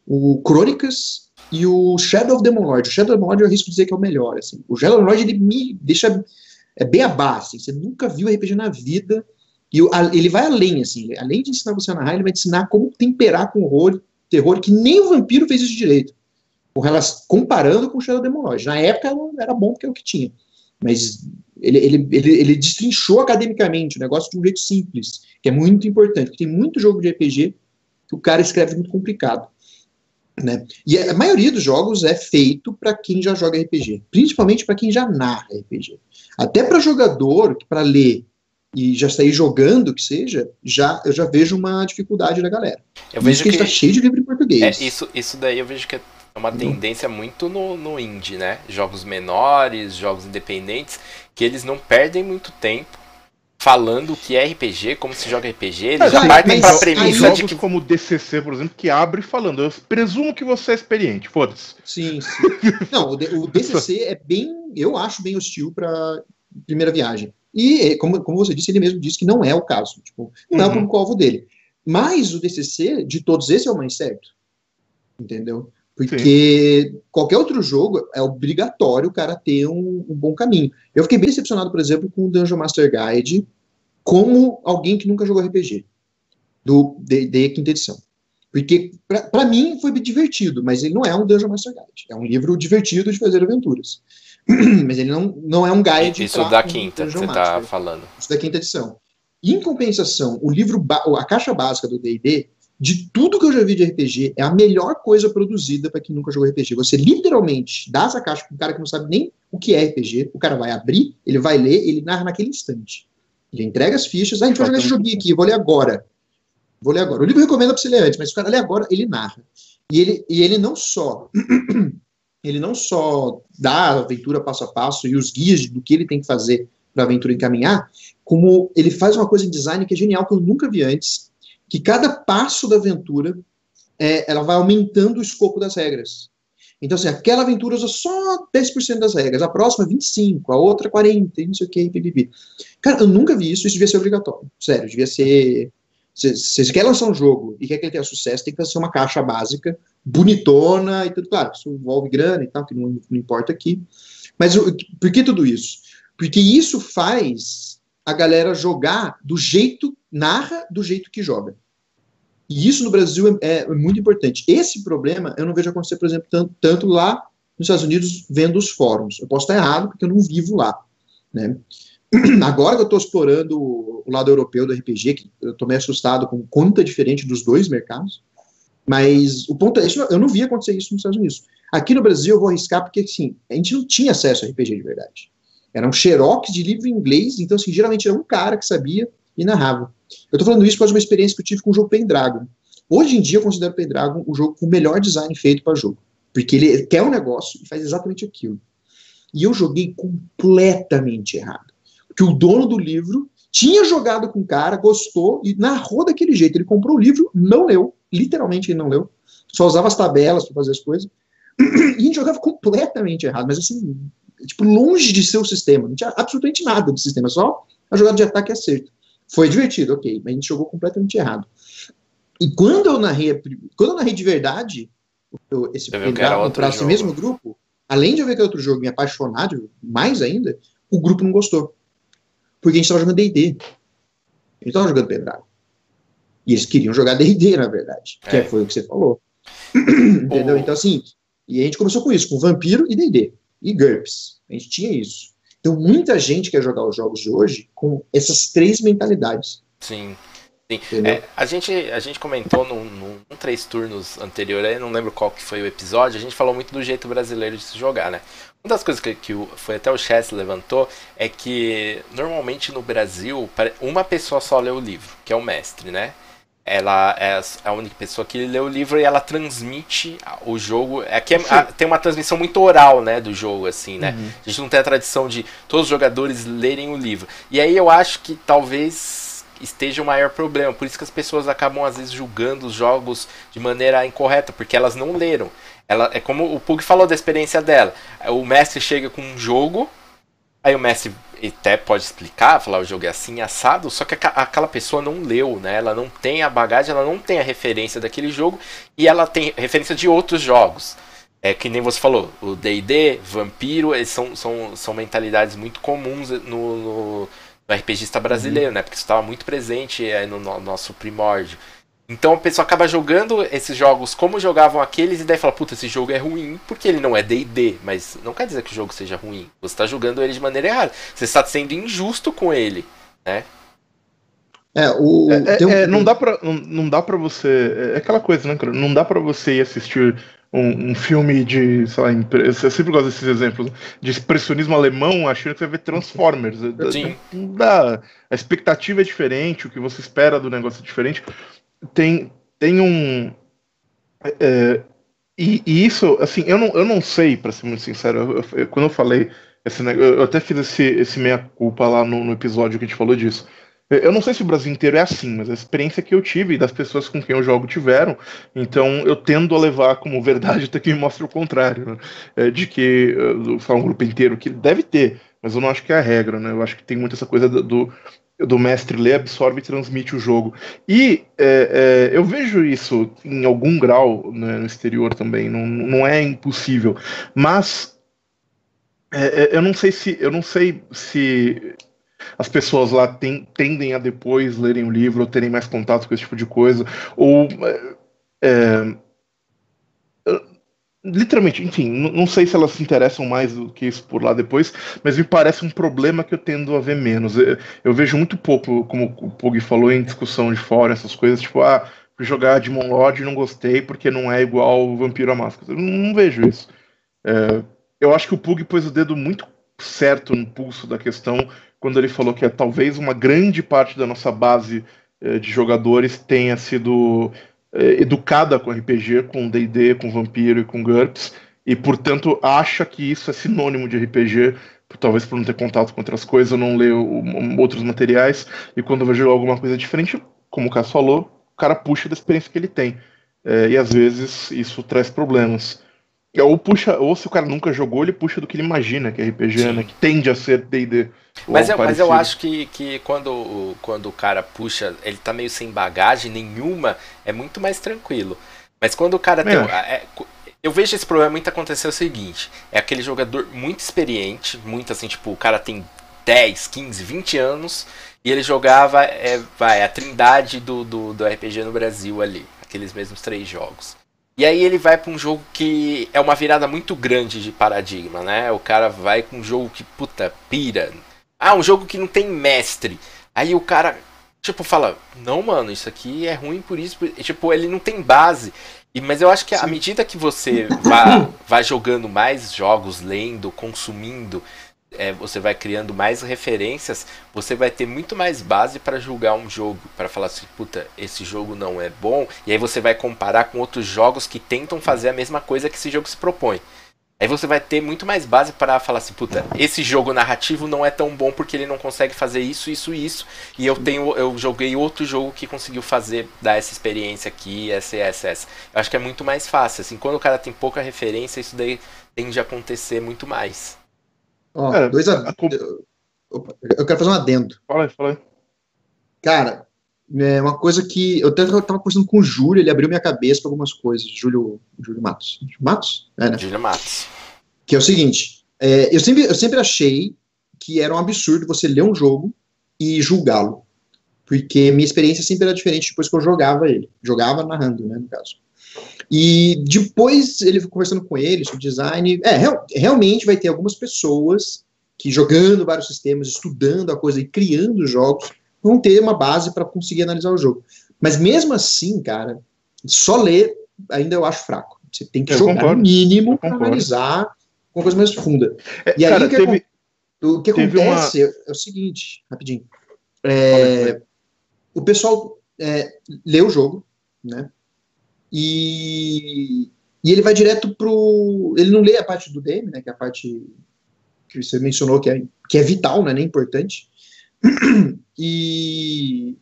o Crônicas e o Shadow of the Lord. O Shadow of the Lord eu arrisco dizer que é o melhor, assim. O Shadow of the Lord, ele me deixa é bem abaixo, assim, você nunca viu RPG na vida, e ele vai além, assim, além de ensinar você a narrar, ele vai te ensinar como temperar com horror, terror, que nem o vampiro fez isso direito, com comparando com o Shadow Lodge. Na época era bom porque é o que tinha, mas ele, ele, ele, ele destrinchou academicamente o negócio de um jeito simples, que é muito importante, porque tem muito jogo de RPG que o cara escreve muito complicado. Né? E a maioria dos jogos é feito para quem já joga RPG, principalmente para quem já narra RPG. Até para jogador, para ler e já sair jogando, que seja, já eu já vejo uma dificuldade da galera. Eu vejo isso que, está cheio de livro em português. É, isso, isso daí eu vejo que é uma tendência muito no, no indie, né? Jogos menores, jogos independentes, que eles não perdem muito tempo falando o que é RPG, como se joga RPG, eles já partem pra premissa de que... como o DCC, por exemplo, que abre falando, eu presumo que você é experiente, foda-se. Sim, sim. Não, o, o DCC é bem, eu acho bem hostil para primeira viagem. E, como, como você disse, ele mesmo disse que não é o caso, tipo, não uhum. é o uhum. público-alvo dele. Mas o DCC, de todos esses, é o mais certo. Entendeu? Porque Sim. qualquer outro jogo é obrigatório o cara ter um, um, bom caminho. Eu fiquei bem decepcionado, por exemplo, com o Dungeon Master Guide, como alguém que nunca jogou RPG, do D&D quinta edição. Porque, para mim, foi divertido, mas ele não é um Dungeon Master Guide. É um livro divertido de fazer aventuras. mas ele não, não é um guide. Isso da quinta, você está falando. Isso da quinta edição. em compensação, o livro, a caixa básica do D&D de tudo que eu já vi de RPG, é a melhor coisa produzida para quem nunca jogou RPG. Você literalmente dá essa caixa para um cara que não sabe nem o que é RPG, o cara vai abrir, ele vai ler, ele narra naquele instante. Ele entrega as fichas, ah, a gente vai jogar esse joguinho aqui, vou ler agora. Vou ler agora. O livro recomenda para você ler antes, mas o cara lê agora, ele narra. E ele, e ele não só ele não só dá a aventura passo a passo e os guias do que ele tem que fazer para a aventura encaminhar, como ele faz uma coisa em design que é genial, que eu nunca vi antes, que cada passo da aventura é, ela vai aumentando o escopo das regras. Então, assim, aquela aventura usa só 10% das regras, a próxima 25%, a outra 40%, não sei o que. Cara, eu nunca vi isso, isso devia ser obrigatório. Sério, devia ser. Se, você quer lançar um jogo e quer que ele tenha sucesso, tem que fazer uma caixa básica, bonitona e tudo. Claro, isso envolve grana e tal, que não, não importa aqui. Mas por que tudo isso? Porque isso faz a galera jogar do jeito, narra do jeito que joga. E isso no Brasil é, é, muito importante. Esse problema eu não vejo acontecer, por exemplo, tanto, tanto, lá nos Estados Unidos, vendo os fóruns. Eu posso estar errado, porque eu não vivo lá. Né? Agora que eu estou explorando o lado europeu do RPG, que eu estou meio assustado com quanta diferente dos dois mercados, mas o ponto é, isso, eu não vi acontecer isso nos Estados Unidos. Aqui no Brasil eu vou arriscar porque, assim, a gente não tinha acesso a RPG de verdade. Era um xerox de livro em inglês, então, assim, geralmente era um cara que sabia narrava. Eu tô falando isso por causa de uma experiência que eu tive com o jogo Pendragon. Hoje em dia eu considero Pendragon o jogo com o melhor design feito para jogo. Porque ele quer um negócio e faz exatamente aquilo. E eu joguei completamente errado. Porque o dono do livro tinha jogado com o cara, gostou e narrou daquele jeito. Ele comprou o livro, não leu, literalmente ele não leu, só usava as tabelas para fazer as coisas. E a gente jogava completamente errado, mas assim, tipo, longe de ser o sistema. Não tinha absolutamente nada do sistema, só a jogada de ataque e acerto. Foi divertido, ok, mas a gente jogou completamente errado. E quando eu narrei, quando eu narrei de verdade, eu, esse para esse mesmo grupo, além de eu ver que é outro jogo me apaixonado, mais ainda, o grupo não gostou. Porque a gente estava jogando D&D. A gente estava jogando Pendragon. E eles queriam jogar D&D, na verdade. Que é. foi o que você falou. Entendeu? Então, assim, e a gente começou com isso, com Vampiro e D&D. E GURPS. A gente tinha isso. Então, muita gente quer jogar os jogos de hoje com essas três mentalidades. Sim. Sim. É, a, gente, a gente comentou num, num, num, três turnos anterior, aí não lembro qual que foi o episódio, a gente falou muito do jeito brasileiro de se jogar, né? Uma das coisas que, que foi até o Chess levantou é que normalmente no Brasil uma pessoa só lê o livro, que é o mestre, né? Ela é a única pessoa que lê o livro e ela transmite o jogo. Aqui é, a, tem uma transmissão muito oral, né, do jogo, assim, né? Uhum. A gente não tem a tradição de todos os jogadores lerem o livro. E aí eu acho que talvez esteja o maior problema. Por isso que as pessoas acabam às vezes julgando os jogos de maneira incorreta, porque elas não leram. Ela é como o Pug falou da experiência dela. O mestre chega com um jogo, aí o mestre até pode explicar, falar o jogo é assim, assado, só que aquela pessoa não leu, né? Ela não tem a bagagem, ela não tem a referência daquele jogo e ela tem referência de outros jogos. É que nem você falou, o D&D, Vampiro, eles são, são, são mentalidades muito comuns no, no, no RPGista brasileiro, uhum. né? Porque isso estava muito presente é, no, no nosso primórdio. Então a pessoa acaba jogando esses jogos como jogavam aqueles e daí fala, puta, esse jogo é ruim porque ele não é D&D, mas não quer dizer que o jogo seja ruim. Você está jogando ele de maneira errada. Você está sendo injusto com ele, né? É, o, é, um... é, não dá para não, não dá para você, é aquela coisa, né, cara? Não dá para você ir assistir um, um, filme de, sei lá, eu sempre gosto desses exemplos, de expressionismo alemão, achando que você vai ver Transformers. Sim. Não dá. A expectativa é diferente, o que você espera do negócio é diferente tem, tem um. É, e, e, isso, assim, eu não, eu não sei, para ser muito sincero, eu, eu, quando eu falei, esse, eu até fiz esse, esse meia-culpa lá no, no, episódio que a gente falou disso. Eu não sei se o Brasil inteiro é assim, mas a experiência que eu tive e das pessoas com quem eu jogo tiveram, então eu tendo a levar como verdade até que me mostre o contrário, né? é, de que, falar um grupo inteiro, que deve ter, mas eu não acho que é a regra, né? Eu acho que tem muito essa coisa do, do mestre lê, absorve e transmite o jogo. E é, é, eu vejo isso em algum grau né, no exterior também, não, não é impossível. Mas é, é eu não sei se eu não sei se as pessoas lá tendem a depois lerem o livro ou terem mais contato com esse tipo de coisa, ou é, literalmente, enfim, não sei se elas se interessam mais do que isso por lá depois, mas me parece um problema que eu tendo a ver menos. Eu, eu vejo muito pouco, como o Pug falou em discussão de fora, essas coisas, tipo, ah, jogar Demon Lord não gostei porque não é igual o Vampiro à Máscara. Eu não, não vejo isso. É, eu acho que o Pug pôs o dedo muito certo no pulso da questão quando ele falou que é, talvez uma grande parte da nossa base é, de jogadores tenha sido é, educada com RPG, com D&D, com Vampiro e com GURPS, e portanto acha que isso é sinônimo de RPG, talvez por não ter contato com outras coisas, não ler outros materiais, e quando vai jogar alguma coisa diferente, como o Caso falou, o cara puxa da experiência que ele tem. É, e às vezes isso traz problemas. Ou puxa, ou se o cara nunca jogou, ele puxa do que ele imagina que é RPG, né? Que tende a ser D&D. Mas, eu, mas eu acho que, que quando, quando o cara puxa, ele tá meio sem bagagem nenhuma, é muito mais tranquilo. Mas quando o cara tem. É, eu vejo esse problema muito acontecer o seguinte: é aquele jogador muito experiente, muito assim, tipo, o cara tem 10, 15, 20 anos, e ele jogava, é, vai, a trindade do, do, do RPG no Brasil ali, aqueles mesmos três jogos. E aí ele vai para um jogo que é uma virada muito grande de paradigma, né? O cara vai com um jogo que, puta, pira. Ah, um jogo que não tem mestre. Aí o cara, tipo, fala: Não, mano, isso aqui é ruim por isso. Por... Tipo, ele não tem base. E, mas eu acho que à medida que você vai, vai jogando mais jogos, lendo, consumindo, é, você vai criando mais referências, você vai ter muito mais base para julgar um jogo, para falar assim, puta, esse jogo não é bom, e aí você vai comparar com outros jogos que tentam fazer a mesma coisa que esse jogo se propõe. Aí você vai ter muito mais base para falar assim, puta, esse jogo narrativo não é tão bom porque ele não consegue fazer isso, isso e isso, e eu tenho, eu joguei outro jogo que conseguiu fazer dar essa experiência aqui, essa, essa, essa. Eu acho que é muito mais fácil, assim, quando o cara tem pouca referência, isso daí tende a acontecer muito mais. Ó, é, dois a... Eu quero fazer um adendo. Fala aí, fala aí. Cara, é uma coisa que. Eu até estava conversando com o Júlio, ele abriu minha cabeça para algumas coisas. Júlio, Júlio Matos. Matos? É, né? Júlio Matos. Que é o seguinte: é, eu, sempre, eu sempre achei que era um absurdo você ler um jogo e julgá-lo. Porque minha experiência sempre era diferente depois que eu jogava ele. Jogava narrando, né, no caso. E depois ele conversando com ele sobre design, é, real, realmente vai ter algumas pessoas que jogando vários sistemas, estudando a coisa e criando jogos, vão ter uma base para conseguir analisar o jogo. Mas mesmo assim, cara, só ler ainda eu acho fraco. Você tem que eu jogar concordo, mínimo para analisar uma coisa mais profunda. É, e aí cara, o que, teve, o que acontece uma... é o seguinte, rapidinho. É, o pessoal é, lê o jogo, né? E, e ele vai direto pro. Ele não lê a parte do DM, né? Que é a parte que você mencionou que é, que é vital, né? Nem importante. E,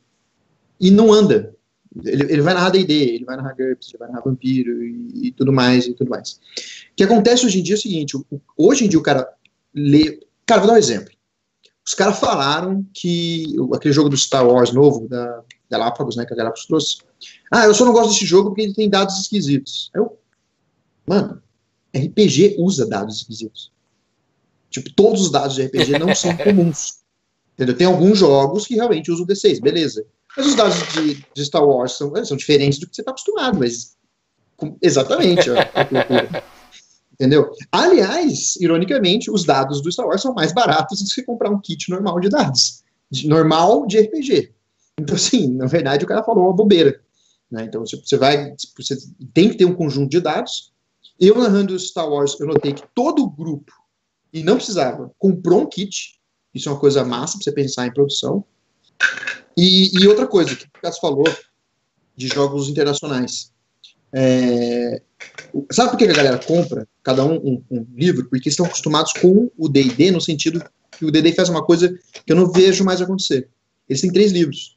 e não anda. Ele, ele vai narrar D&D, ele vai narrar GURPS, ele vai narrar Vampiro e, e, tudo mais, e tudo mais. O que acontece hoje em dia é o seguinte, hoje em dia o cara lê... Cara, vou dar um exemplo. Os caras falaram que aquele jogo do Star Wars novo, da Galápagos, né, que a Galápagos trouxe, ah, eu só não gosto desse jogo porque ele tem dados esquisitos. Eu, mano, RPG usa dados esquisitos. Tipo, todos os dados de RPG não são comuns. Entendeu? Tem alguns jogos que realmente usam D6, beleza. Mas os dados de, de Star Wars são, são diferentes do que você está acostumado, mas com, exatamente a Entendeu? Aliás, ironicamente, os dados do Star Wars são mais baratos do que comprar um kit normal de dados. De, normal de RPG. Então, assim, na verdade, o cara falou uma bobeira. Né? Então, você vai. Você tem que ter um conjunto de dados. Eu, narrando Star Wars, eu notei que todo o grupo, e não precisava, comprou um kit isso é uma coisa massa para você pensar em produção. E, e outra coisa que o Cássio falou de jogos internacionais. É, sabe por que a galera compra cada um, um, um livro? Porque estão acostumados com o D&D no sentido que o D&D faz uma coisa que eu não vejo mais acontecer. Eles têm três livros.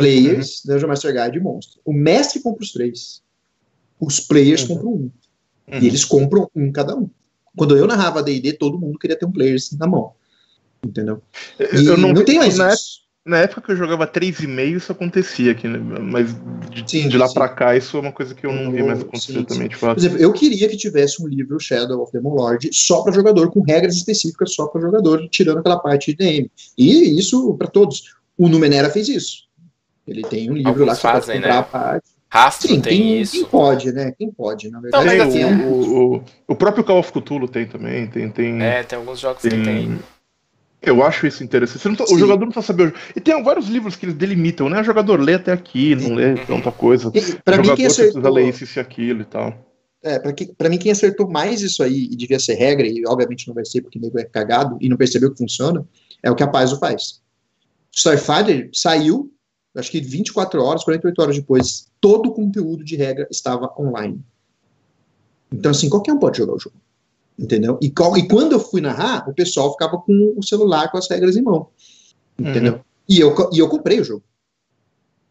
Players, uhum. Dungeon Master Guide e Monstro. O mestre compra os três. Os players uhum. compram um. Uhum. E eles compram um cada um. Quando eu narrava D&D, todo mundo queria ter um players na mão entendeu? E eu não, não tem mais na época, na época que eu jogava 3,5 isso acontecia aqui, né? mas de, sim, de lá para cá isso é uma coisa que eu não vi mais acontecer sim, também, fato. Por exemplo, eu queria que tivesse um livro Shadow of Demon Lord só para jogador, com regras específicas só para jogador, tirando aquela parte de DM. E isso para todos. O Numenera fez isso. Ele tem um livro Alguns lá que fazem, pode comprar né? a parte. Rastro Sim, tem quem, isso. Quem pode, né? Quem pode, na verdade. Então, assim, o, o, o, próprio Call of Cthulhu tem também. Tem, tem, é, tem alguns jogos tem, que tem. Eu acho isso interessante. Tá, o jogador não precisa saber. E tem vários livros que eles delimitam, né? O jogador lê até aqui, não lê tanta coisa. Para mim, quem acertou... precisa ler isso e aquilo e tal. é, para mim, quem acertou mais isso aí, e devia ser regra, e obviamente não vai ser porque nego é cagado e não percebeu que funciona, é o que a Paizo faz. Starfighter saiu, acho que 24 horas, 48 horas depois, todo o conteúdo de regra estava online. Então, assim, qualquer um pode jogar o jogo. Entendeu? E, e quando eu fui narrar, o pessoal ficava com o celular com as regras em mão. Entendeu? Uhum. E, eu, e eu comprei o jogo.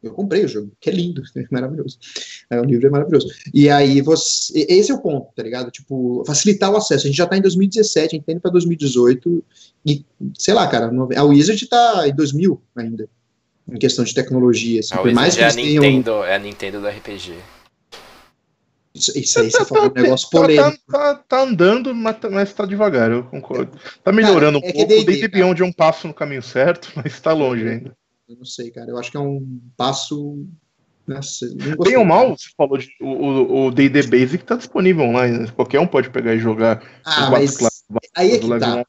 Eu comprei o jogo, que é lindo, é maravilhoso. É, o livro é maravilhoso. E aí você. Esse é o ponto, tá ligado? Tipo, facilitar o acesso. A gente já tá em 2017, a gente tá indo pra 2018. E, sei lá, cara, a Wizard tá em 2000 ainda. Em questão de tecnologia. Assim, a por mais que é, a Nintendo, tenham... é a Nintendo do RPG. Isso, isso aí você falou um negócio tá, tá, polêmico. Tá, tá, tá andando, mas tá, mas tá devagar, eu concordo. Tá melhorando cara, é um pouco. O Day Beyond é um passo no caminho certo, mas tá longe ainda. Eu não sei, cara. Eu acho que é um passo. Nossa, Bem ou mal, você falou de o D&D Basic tá disponível online, né? qualquer um pode pegar e jogar. Ah, mas classes, aí é que tá.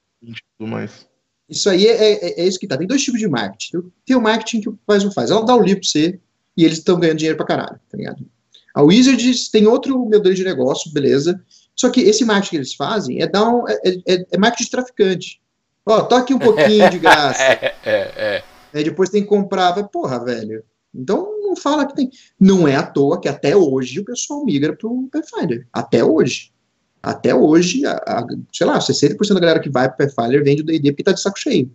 tudo mais. Isso aí é, é, é, isso que tá. Tem dois tipos de marketing. Tem o marketing que o faz não faz. Ela dá o livro pra você e eles estão ganhando dinheiro pra caralho, tá ligado? A Wizards tem outro modelo de negócio, beleza. Só que esse marketing que eles fazem é dar um, é, é, é marketing de traficante. Ó, toque um pouquinho de graça. é, é, é. Aí depois tem que comprar. Porra, velho. Então não fala que tem. Não é à toa que até hoje o pessoal migra pro Pathfinder. Até hoje. Até hoje, a, a, sei lá, 60% da galera que vai pro Pathfinder vende o D&D porque tá de saco cheio.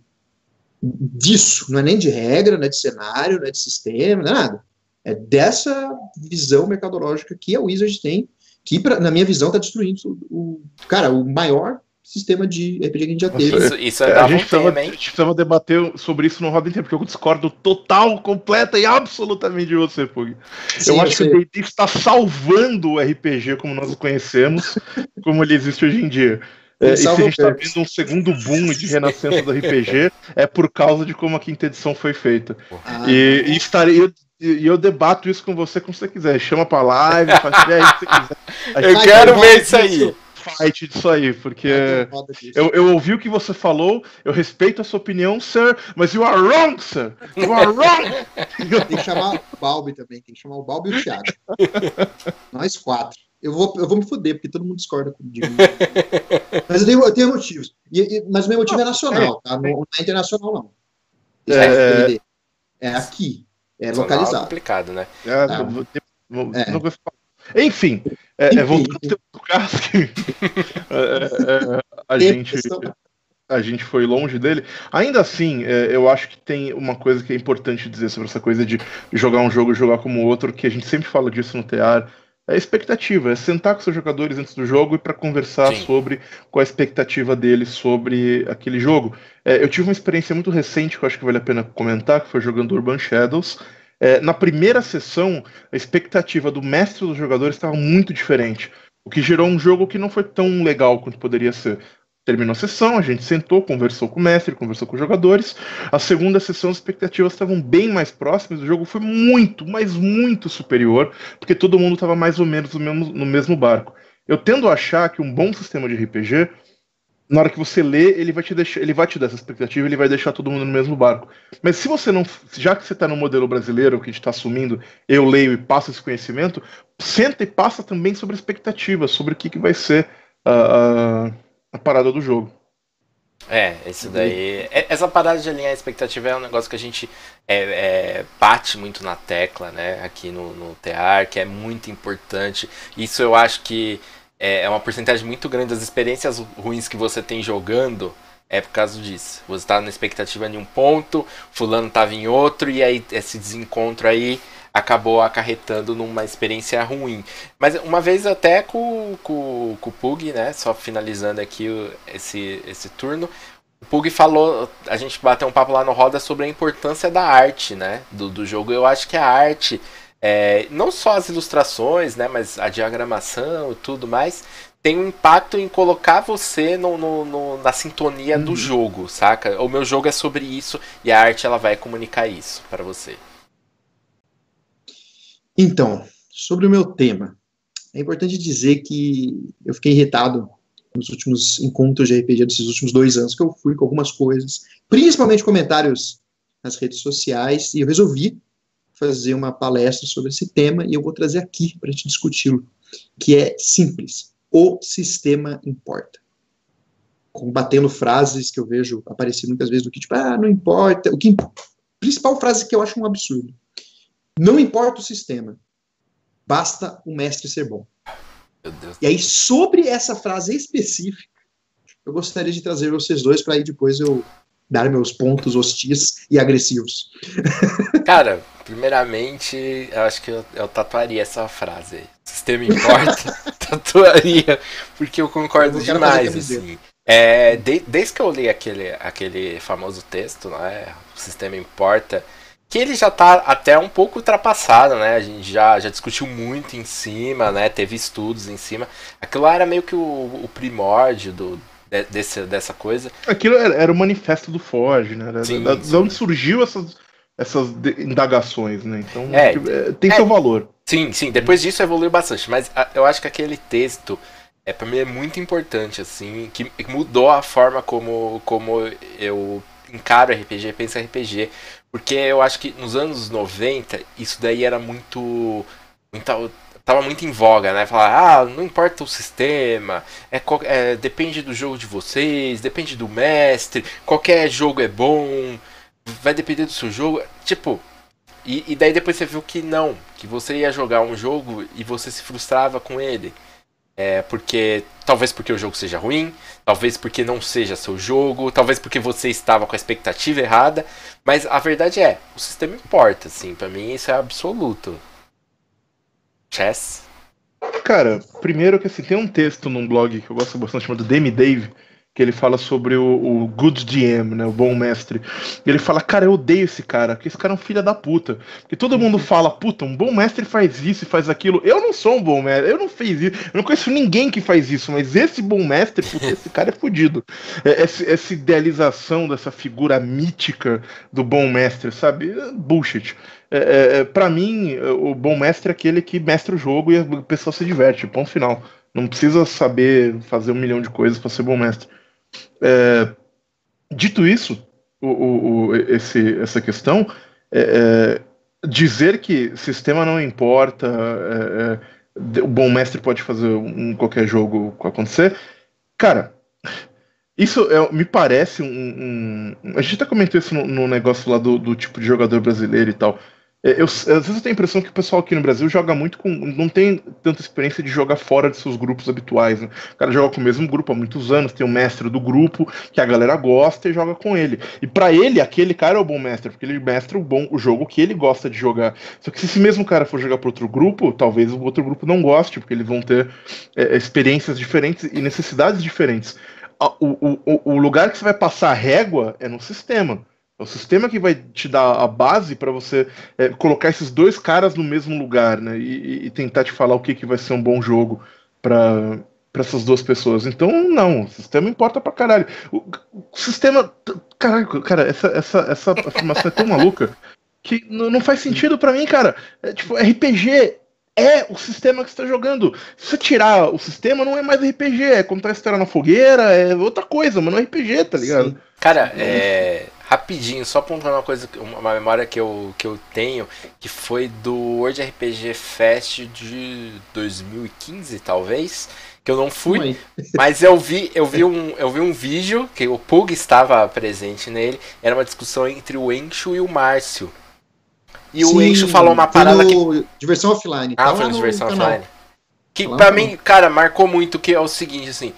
Disso. Não é nem de regra, não é de cenário, não é de sistema, não é nada. É dessa visão mercadológica que a Wizard tem, que pra, na minha visão está destruindo o, cara, o maior sistema de RPG que a gente já teve. Isso, isso é, a, gente precisava, a gente precisava debater sobre isso no Roda inteiro, porque eu discordo total, completa e absolutamente de você, Pug. Sim, eu acho que o D&D está salvando o RPG como nós o conhecemos, como ele existe hoje em dia. É, e se a gente está vendo um segundo boom de renascença do RPG, é por causa de como a quinta edição foi feita. Ah, e, e estaria, e eu debato isso com você como você quiser. Chama pra live, faz ideia que você quiser. Eu quero ver isso aí. Fight disso aí, porque eu, eu ouvi o que você falou, eu respeito a sua opinião, sir, mas you are wrong, sir! You are wrong! tem que chamar o Balbi também, tem que chamar o Balbi e o Thiago. Nós quatro. Eu vou, eu vou me foder, porque todo mundo discorda comigo. mas eu tenho, eu tenho motivos. E, e, mas o meu motivo é nacional, tá? Não, não é internacional, não. É, é, é aqui. É localizado. É complicado, né? É, tá. vou, vou, é. Enfim, é, é, voltando ao caso que a gente a gente foi longe dele. Ainda assim, é, eu acho que tem uma coisa que é importante dizer sobre essa coisa de jogar um jogo e jogar como outro, que a gente sempre fala disso no TEAR. É expectativa, é sentar com seus jogadores antes do jogo e para conversar Sim. sobre qual a expectativa deles sobre aquele jogo. É, eu tive uma experiência muito recente que eu acho que vale a pena comentar, que foi jogando Urban Shadows. É, na primeira sessão, a expectativa do mestre dos jogadores estava muito diferente, o que gerou um jogo que não foi tão legal quanto poderia ser. Terminou a sessão, a gente sentou, conversou com o mestre, conversou com os jogadores. A segunda sessão, as expectativas estavam bem mais próximas, o jogo foi muito, mas muito superior, porque todo mundo estava mais ou menos no mesmo, no mesmo barco. Eu tendo a achar que um bom sistema de RPG na hora que você lê, ele vai te deixar, ele vai te dar essa expectativa, ele vai deixar todo mundo no mesmo barco. Mas se você não, já que você está no modelo brasileiro, que a gente está assumindo, eu leio e passo esse conhecimento, senta e passa também sobre a expectativa, sobre o que, que vai ser a, a, parada do jogo. É, isso daí. É, essa parada de alinhar a expectativa é um negócio que a gente é, é, bate muito na tecla, né? Aqui no, no TEAR, que é muito importante. Isso eu acho que é, é uma porcentagem muito grande das experiências ruins que você tem jogando é por causa disso. Você está na expectativa de um ponto, fulano estava em outro, e aí esse desencontro aí acabou acarretando numa experiência ruim. Mas uma vez até com, com, com o Pug, né? Só finalizando aqui esse, esse turno. O Pug falou, a gente bateu um papo lá no Roda sobre a importância da arte, né? Do, do jogo. Eu acho que a arte é, não só as ilustrações, né, mas a diagramação e tudo mais, tem um impacto em colocar você no, no, no, na sintonia uhum. do jogo, saca? O meu jogo é sobre isso e a arte ela vai comunicar isso para você. Então, sobre o meu tema, é importante dizer que eu fiquei irritado nos últimos encontros de RPG desses últimos dois anos que eu fui com algumas coisas, principalmente comentários nas redes sociais, e eu resolvi fazer uma palestra sobre esse tema e eu vou trazer aqui para gente discuti-lo. que é simples. O sistema importa. Combatendo frases que eu vejo aparecer muitas vezes do que, tipo, ah, não importa. O que, principal frase que eu acho um absurdo. Não importa o sistema, basta o mestre ser bom. E aí, sobre essa frase específica, eu gostaria de trazer vocês dois para aí depois eu dar meus pontos hostis e agressivos. Cara, primeiramente, eu acho que eu, eu tatuaria essa frase. O sistema importa, tatuaria, porque eu concordo eu demais, assim. É, de, desde que eu li aquele, aquele famoso texto, né, o sistema importa, que ele já está até um pouco ultrapassado, né? A gente já, já discutiu muito em cima, né? Teve estudos em cima. Aquilo lá era meio que o, o primórdio do, de, desse, dessa coisa. Aquilo era, era, o manifesto do Forge, né? Era, sim, da, sim. onde surgiu essas, essas indagações, né? Então é, é, tem é, seu valor. Sim, sim. Depois disso evoluiu bastante. Mas a, eu acho que aquele texto é para mim é muito importante, assim, que mudou a forma como, como eu encaro RPG, penso RPG. Porque eu acho que nos anos 90, isso daí era muito. muito tava muito em voga, né? Falar, ah, não importa o sistema, é, é, depende do jogo de vocês, depende do mestre, qualquer jogo é bom, vai depender do seu jogo. Tipo, e, e daí depois você viu que não, que você ia jogar um jogo e você se frustrava com ele. É, porque talvez porque o jogo seja ruim, talvez porque não seja seu jogo, talvez porque você estava com a expectativa errada, mas a verdade é, o sistema importa, assim, para mim isso é absoluto. Chess? Cara, primeiro que assim, tem um texto num blog que eu gosto bastante chamado Demi Dave, que ele fala sobre o, o, Good DM, né, o bom mestre. E ele fala, cara, eu odeio esse cara, porque esse cara é um filho da puta. Porque todo mundo fala, puta, um bom mestre faz isso e faz aquilo. Eu não sou um bom mestre, eu não fiz isso, eu não conheço ninguém que faz isso, mas esse bom mestre, puta, esse cara é fodido. É, essa, essa, idealização dessa figura mítica do bom mestre, sabe? Bullshit. É, é, é para mim, o bom mestre é aquele que mestra o jogo e a pessoa se diverte, ponto final. Não precisa saber fazer um milhão de coisas para ser bom mestre. É, dito isso, o, o, o, esse, essa questão, é, é, dizer que sistema não importa, o bom mestre pode fazer um, qualquer jogo acontecer, cara, isso é, me parece um, um, A gente até comentou isso no, no negócio lá do, do tipo de jogador brasileiro e tal. É, eu, às vezes eu tenho a impressão que o pessoal aqui no Brasil joga muito com. não tem tanta experiência de jogar fora de seus grupos habituais. Né? O cara joga com o mesmo grupo há muitos anos, tem o mestre do grupo, que a galera gosta e joga com ele. E para ele, aquele cara é o bom mestre, porque ele mestra o bom o jogo que ele gosta de jogar. Só que se esse mesmo cara for jogar para outro grupo, talvez o outro grupo não goste, porque eles vão ter é, experiências diferentes e necessidades diferentes. O, o, o lugar que você vai passar a régua é no sistema. É o sistema que vai te dar a base para você é, colocar esses dois caras no mesmo lugar, né? E, e, tentar te falar o que, que vai ser um bom jogo para essas duas pessoas. Então, não, o sistema importa pra caralho. O, o sistema. Caralho, cara, essa, essa, essa afirmação é tão maluca que não faz sentido para mim, cara. É, tipo, RPG é o sistema que você tá jogando. Se você tirar o sistema, não é mais RPG, é contar a história na fogueira, é outra coisa, mas não é RPG, tá ligado? Sim. Cara, é rapidinho, só apontando uma coisa, uma memória que eu, que eu tenho, que foi do World RPG Fest de 2015, talvez, que eu não fui, mas eu vi, eu vi um, eu vi um vídeo que o Pug estava presente nele, era uma discussão entre o Encho e o Márcio. E Sim, o Encho falou uma parada que diversão offline. Ah, tá foi no diversão offline. Que para mim, cara, marcou muito que é o seguinte assim,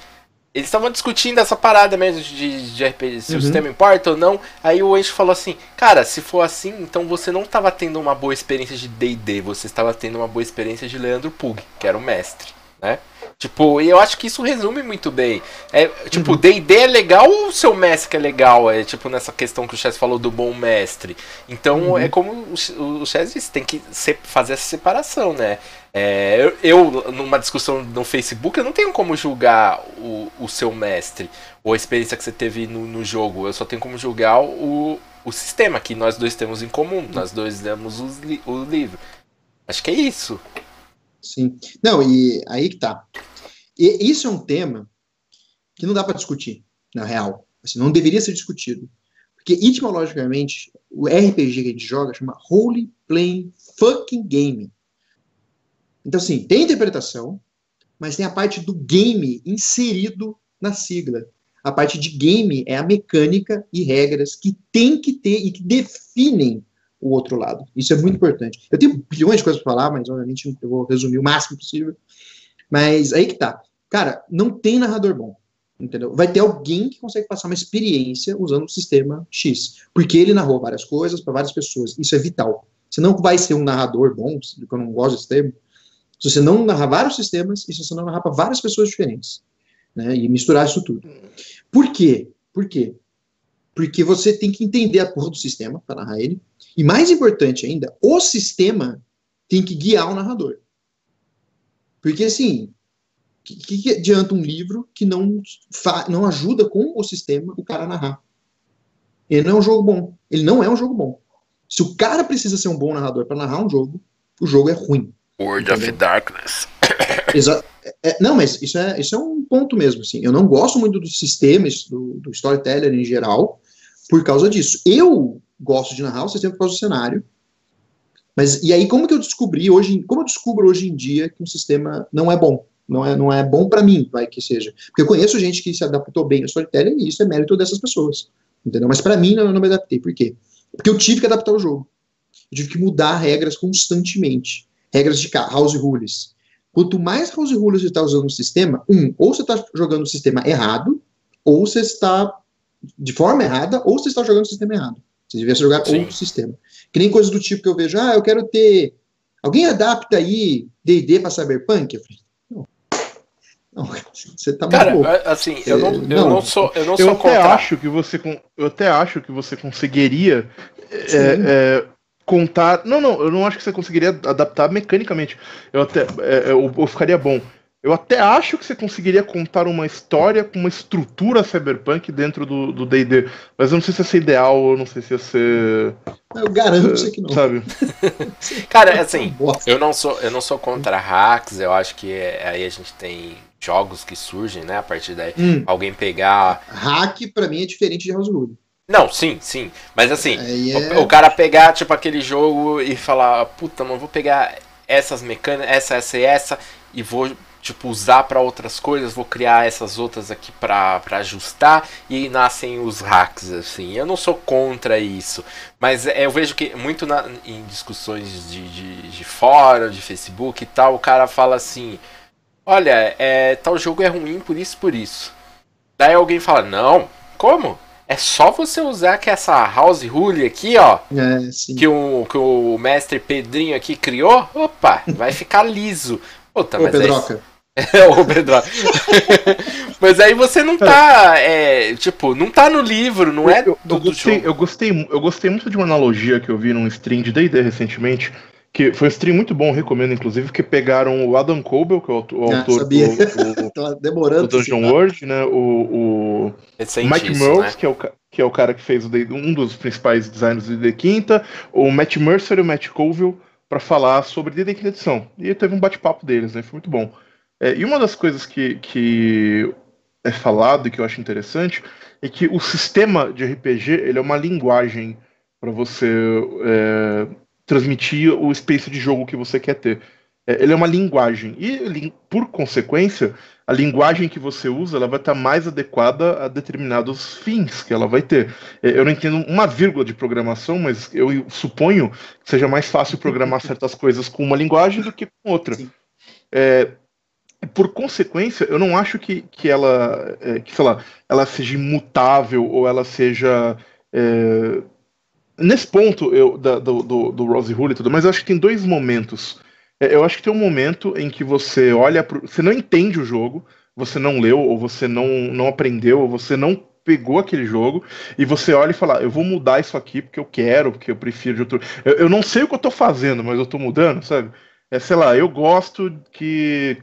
eles estavam discutindo essa parada mesmo de, de RPG, se uhum. o sistema importa ou não. Aí o Eixo falou assim: Cara, se for assim, então você não estava tendo uma boa experiência de DD, você estava tendo uma boa experiência de Leandro Pug, que era o mestre, né? Tipo, e eu acho que isso resume muito bem. É, tipo, D&D uhum. é legal ou o seu mestre que é legal? É tipo nessa questão que o Chess falou do bom mestre. Então, uhum. é como o, o Chess disse, tem que fazer essa separação, né? É, eu, eu, numa discussão no Facebook, eu não tenho como julgar o, o seu mestre ou a experiência que você teve no, no jogo. Eu só tenho como julgar o, o sistema que nós dois temos em comum. Nós dois lemos o, o livro. Acho que é isso. Sim. Não, e aí que tá. E isso é um tema que não dá para discutir, na real. Assim, não deveria ser discutido. Porque, etimologicamente, o RPG que a gente joga chama Role Playing Fucking Game. Então, assim, tem interpretação, mas tem a parte do game inserido na sigla. A parte de game é a mecânica e regras que tem que ter e que definem o outro lado. Isso é muito importante. Eu tenho bilhões de coisas para falar, mas obviamente eu vou resumir o máximo possível. Mas aí que tá. Cara, não tem narrador bom. Entendeu? Vai ter alguém que consegue passar uma experiência usando o sistema X. Porque ele narrou várias coisas para várias pessoas. Isso é vital. Você não vai ser um narrador bom, eu não gosto desse termo, se você não narrar vários sistemas e se você não narrar para várias pessoas diferentes. Né, e misturar isso tudo. Por quê? Por quê? Porque você tem que entender a porra do sistema para narrar ele. E mais importante ainda, o sistema tem que guiar o narrador. Porque assim, que, que adianta um livro que não, não ajuda com o sistema o cara a narrar? Ele não é um jogo bom. Ele não é um jogo bom. Se o cara precisa ser um bom narrador para narrar um jogo, o jogo é ruim. World entendeu? of Darkness. Exa é, não, mas isso é, isso é um ponto mesmo. Assim. Eu não gosto muito dos sistemas, do, do storyteller em geral, por causa disso. Eu gosto de narrar o sistema por causa do cenário. Mas e aí como que eu descobri hoje, como eu descubro hoje em dia que um sistema não é bom? Não é, não é bom para mim, vai que seja. Porque eu conheço gente que se adaptou bem ao storytelling e isso é mérito dessas pessoas. Entendeu? Mas para mim eu não me adaptei. Por quê? Porque eu tive que adaptar o jogo. Eu tive que mudar regras constantemente. Regras de house rules. Quanto mais house rules você está usando no sistema, um, ou você está jogando o sistema errado, ou você está de forma errada, ou você está jogando o sistema errado. Você devia jogar Sim. outro sistema. Que nem coisas do tipo que eu vejo, ah, eu quero ter. Alguém adapta aí DD para Cyberpunk? Eu falei, não. Não, você tá Cara, é, assim, eu não, eu não, não sou, eu não eu até contra... acho que você, eu até acho que você conseguiria é, é, contar. Não, não, eu não acho que você conseguiria adaptar mecanicamente. Eu até, é, eu, eu ficaria bom. Eu até acho que você conseguiria contar uma história com uma estrutura cyberpunk dentro do D&D, mas eu não sei se ia ser ideal, eu não sei se ia ser... Eu garanto uh, que não. Sabe? Cara, assim, eu não sou, eu não sou contra hacks, eu acho que é, aí a gente tem jogos que surgem, né, a partir daí. Hum. Alguém pegar... Hack, para mim, é diferente de House Rule. Não, sim, sim. Mas assim, é... o, o, cara pegar, tipo, aquele jogo e falar, puta, não vou pegar essas mecânicas, essa, essa e essa, e vou tipo, usar para outras coisas, vou criar essas outras aqui para ajustar e nascem os hacks, assim. Eu não sou contra isso, mas é, eu vejo que muito na, em discussões de, de, de fórum, de Facebook e tal, o cara fala assim: olha, é, tal jogo é ruim por isso, por isso. Daí alguém fala: não, como? É só você usar que essa house rule aqui, ó, é, que, o, que o mestre Pedrinho aqui criou, opa, vai ficar liso. Puta, Ô, mas Pedroca. É, o Pedro. Mas aí você não tá. É, tipo, não tá no livro, não é eu, eu, gostei, jogo. Eu gostei, eu gostei muito de uma analogia que eu vi num stream de DD recentemente. Que foi um stream muito bom, recomendo, inclusive, que pegaram o Adam Coble, que é o, o ah, autor sabia. do, demorando do Dungeon World, né? O, o Mike Mills, né? que, é o, que é o cara que fez o, um dos principais designers do DD Quinta, o Matt Mercer e o Matt Colville, para falar sobre DD Quinta edição. E teve um bate-papo deles, né? Foi muito bom. É, e uma das coisas que, que é falado e que eu acho interessante é que o sistema de RPG ele é uma linguagem para você é, transmitir o espaço de jogo que você quer ter. É, ele é uma linguagem e, por consequência, a linguagem que você usa ela vai estar mais adequada a determinados fins que ela vai ter. É, eu não entendo uma vírgula de programação, mas eu suponho que seja mais fácil programar certas coisas com uma linguagem do que com outra. É, por consequência, eu não acho que, que ela, é, que, sei lá, ela seja imutável ou ela seja. É... Nesse ponto eu, da, do, do, do Rose Hull e tudo, mas eu acho que tem dois momentos. É, eu acho que tem um momento em que você olha, pro, você não entende o jogo, você não leu, ou você não, não aprendeu, ou você não pegou aquele jogo e você olha e fala, eu vou mudar isso aqui porque eu quero, porque eu prefiro de outro. Eu, eu não sei o que eu tô fazendo, mas eu tô mudando, sabe? É, sei lá, eu gosto que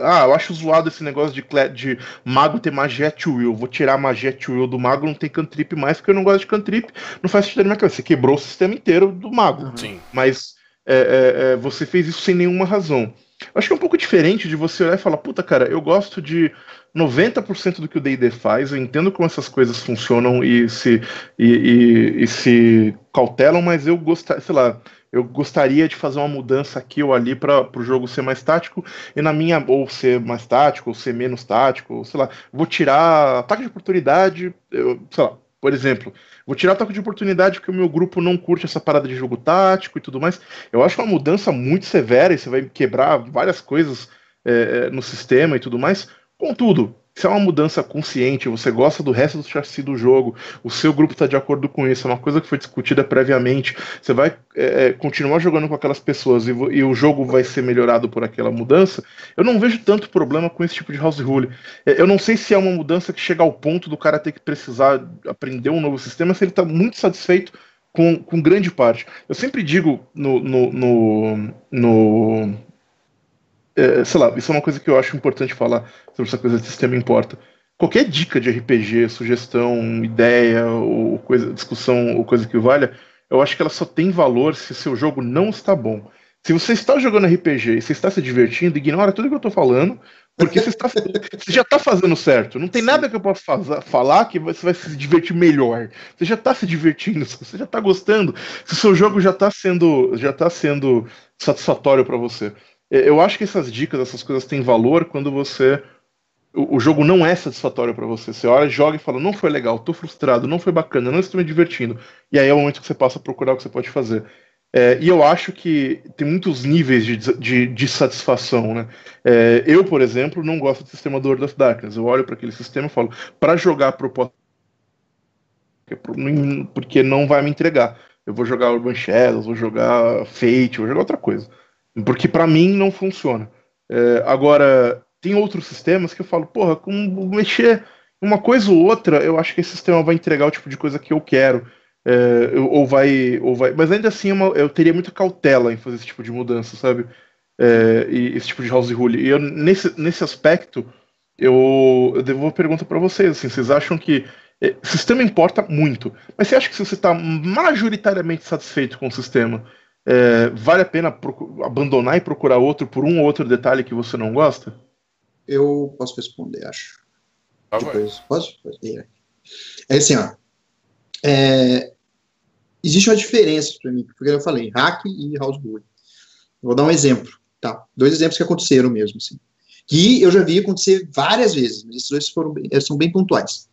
ah, eu acho zoado esse negócio de, de mago ter magia at will. Vou tirar a magia at will do mago, não tem cantrip mais, porque eu não gosto de cantrip. Não faz sentido na minha cabeça. Você quebrou o sistema inteiro do mago. Sim. Mas é, é, é, você fez isso sem nenhuma razão. Acho que é um pouco diferente de você olhar e falar, puta, cara, eu gosto de 90% do que o D&D faz, eu entendo como essas coisas funcionam e se, e, e, e se cautelam, mas eu gostaria, sei lá, eu gostaria de fazer uma mudança aqui ou ali para o jogo ser mais tático e na minha ou ser mais tático ou ser menos tático, ou, sei lá, vou tirar ataque de oportunidade, eu, sei lá, por exemplo, vou tirar ataque de oportunidade porque o meu grupo não curte essa parada de jogo tático e tudo mais. Eu acho uma mudança muito severa e você vai quebrar várias coisas é, no sistema e tudo mais. Contudo, se é uma mudança consciente, você gosta do resto do chassi do jogo, o seu grupo está de acordo com isso, é uma coisa que foi discutida previamente, você vai é, é, continuar jogando com aquelas pessoas e, e, o jogo vai ser melhorado por aquela mudança, eu não vejo tanto problema com esse tipo de house rule. É, eu não sei se é uma mudança que chega ao ponto do cara ter que precisar aprender um novo sistema, se ele está muito satisfeito com, com grande parte. Eu sempre digo no, no, no, no é, sei lá, isso é uma coisa que eu acho importante falar sobre essa coisa de sistema importa. Qualquer dica de RPG, sugestão, ideia, ou coisa, discussão, ou coisa que valha, eu acho que ela só tem valor se seu jogo não está bom. Se você está jogando RPG e você está se divertindo, ignora tudo que eu estou falando, porque você, está, você já está fazendo certo. Não tem nada que eu possa fazer, falar que você vai se divertir melhor. Você já está se divertindo, você já está gostando. Se o seu jogo já está sendo, já tá sendo satisfatório para você. É, eu acho que essas dicas, essas coisas têm valor quando você. O, jogo não é satisfatório para você. Você olha, joga e fala, não foi legal, tô frustrado, não foi bacana, não estou me divertindo. E aí é o momento que você passa a procurar o que você pode fazer. É, e eu acho que tem muitos níveis de, de, de satisfação, né? É, eu, por exemplo, não gosto do sistema do World of Darkness. Eu olho para aquele sistema e falo, para jogar a proposta porque não vai me entregar. Eu vou jogar Urban Shadows, vou jogar Fate, vou jogar outra coisa. Porque para mim não funciona. É, agora, tem outros sistemas que eu falo, porra, com mexer uma coisa ou outra, eu acho que esse sistema vai entregar o tipo de coisa que eu quero. É, ou vai ou vai mas ainda assim é eu teria muita cautela em fazer esse tipo de mudança sabe é, e esse tipo de house rule e eu, nesse, nesse aspecto eu, eu devo uma pergunta para vocês assim vocês acham que é, sistema importa muito mas você acha que se você está majoritariamente satisfeito com o sistema é, vale a pena abandonar e procurar outro por um ou outro detalhe que você não gosta? Eu posso responder, acho. Ah, Depois, posso? É. é assim, ó. É, existe uma diferença para mim, porque eu falei, hack e house rule. Vou dar um exemplo, tá? Dois exemplos que aconteceram mesmo, assim. Que eu já vi acontecer várias vezes, mas esses dois foram bem, são bem pontuais.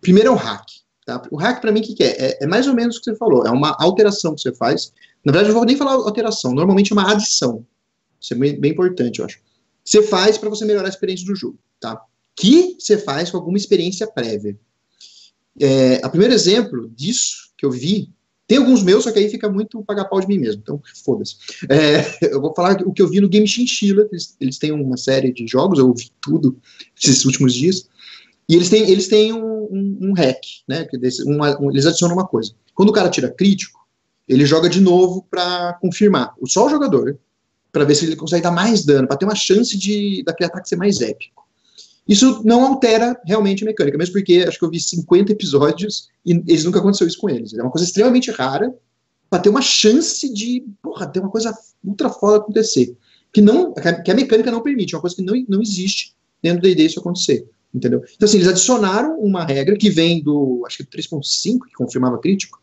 Primeiro é o hack. Tá? O hack, para mim, o que, que é? é? é? mais ou menos o que você falou. É uma alteração que você faz na verdade, eu não vou nem falar alteração, normalmente é uma adição. Isso é bem, bem importante, eu acho. Você faz para você melhorar a experiência do jogo, tá? Que você faz com alguma experiência prévia. É, o primeiro exemplo disso que eu vi, tem alguns meus, só que aí fica muito pagar pau de mim mesmo, então foda-se. É, eu vou falar o que eu vi no Game Chinchilla, eles, eles têm uma série de jogos, eu ouvi tudo esses últimos dias, e eles têm, eles têm um, um, um hack, né? Uma, um, eles adicionam uma coisa. Quando o cara tira crítico, ele joga de novo para confirmar. Só o jogador, para ver se ele consegue dar mais dano, para ter uma chance de daquele ataque ser mais épico. Isso não altera realmente a mecânica, mesmo porque acho que eu vi 50 episódios e eles nunca aconteceu isso com eles. É uma coisa extremamente rara para ter uma chance de, porra, ter uma coisa ultra foda acontecer. Que, não, que a mecânica não permite, é uma coisa que não, não existe dentro do D&D isso acontecer, entendeu? Então, assim, eles adicionaram uma regra que vem do, acho que 3.5, que confirmava crítico,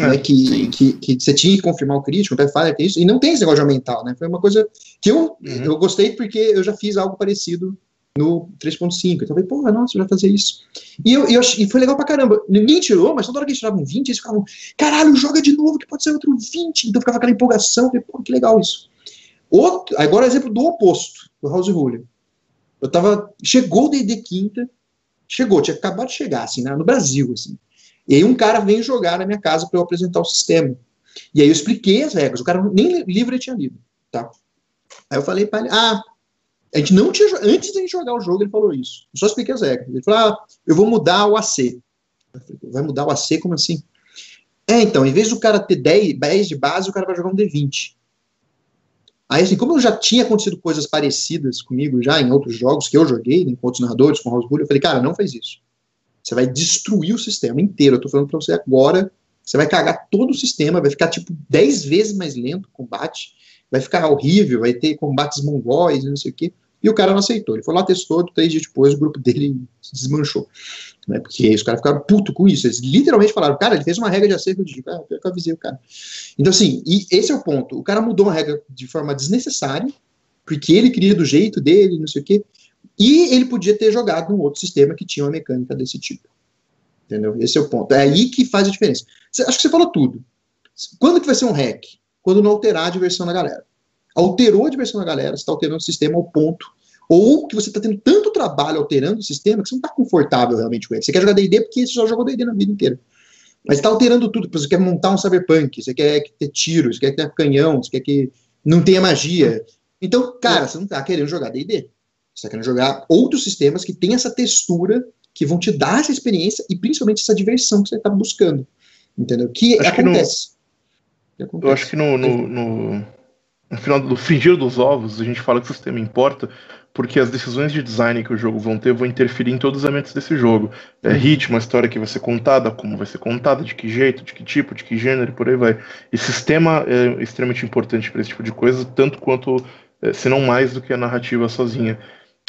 é, né, que, que, que, você tinha que confirmar o crítico, o Pathfinder tem isso, e não tem esse negócio de aumentar, né? Foi uma coisa que eu, uhum. eu gostei porque eu já fiz algo parecido no 3.5. Então eu falei, porra, nossa, eu já fazer isso. E, eu, eu, e foi legal pra caramba. Ninguém tirou, mas toda hora que eles tiravam 20, eles ficavam, caralho, joga de novo, que pode ser outro 20. Então ficava aquela empolgação, eu falei, pô, que legal isso. Outro, agora exemplo do oposto, do House Rule. Eu tava, chegou o D&D quinta, chegou, tinha acabado de chegar, assim, né, no Brasil, assim. E aí um cara vem jogar na minha casa para eu apresentar o sistema. E aí eu expliquei as regras. O cara nem livro ele tinha lido, tá? Aí eu falei para ele, ah, a gente não tinha antes de a gente jogar o jogo ele falou isso. Eu só expliquei as regras. Ele falou, ah, eu vou mudar o AC. Falei, vai mudar o AC como assim? É, então, em vez do cara ter 10, 10 de base, o cara vai jogar um D20. Aí, assim, como eu já tinha acontecido coisas parecidas comigo já em outros jogos que eu joguei, né, com outros narradores, com Bull, eu falei, cara, não faz isso. Você vai destruir o sistema inteiro. Eu tô falando para você agora. Você vai cagar todo o sistema, vai ficar tipo 10 vezes mais lento o combate. vai ficar horrível, vai ter combates mongóis, não sei o quê. E o cara não aceitou. Ele foi lá, testou, três dias depois o grupo dele se desmanchou. Né? Porque os caras ficaram putos com isso. Eles literalmente falaram, cara, ele fez uma regra de acerto de ah, eu avisei o cara. Então, assim, e esse é o ponto. O cara mudou uma regra de forma desnecessária, porque ele queria do jeito dele, não sei o quê. E ele podia ter jogado num outro sistema que tinha uma mecânica desse tipo. Entendeu? Esse é o ponto. É aí que faz a diferença. acho que você falou tudo. Quando que vai ser um hack? Quando não alterar a diversão da galera. Alterou a diversão da galera, você está alterando o sistema ao ponto. Ou que você está tendo tanto trabalho alterando o sistema que você não está confortável realmente com ele. Você quer jogar DD porque você já jogou DD na vida inteira. Mas está alterando tudo. Você quer montar um cyberpunk, você quer ter tiros, você quer ter canhão, você quer que não tenha magia. Então, cara, você não está querendo jogar DD. Você está querendo jogar outros sistemas que têm essa textura, que vão te dar essa experiência e principalmente essa diversão que você está buscando. Entendeu? Que acho acontece. Que no, acontece. Eu acho que no, no, no, no final do fingir dos ovos, a gente fala que o sistema importa, porque as decisões de design que o jogo vão ter vão interferir em todos os elementos desse jogo. É, uhum. ritmo, a história que vai ser contada, como vai ser contada, de que jeito, de que tipo, de que gênero, por aí vai. E sistema é extremamente importante para esse tipo de coisa, tanto quanto, é, se não mais do que a narrativa sozinha.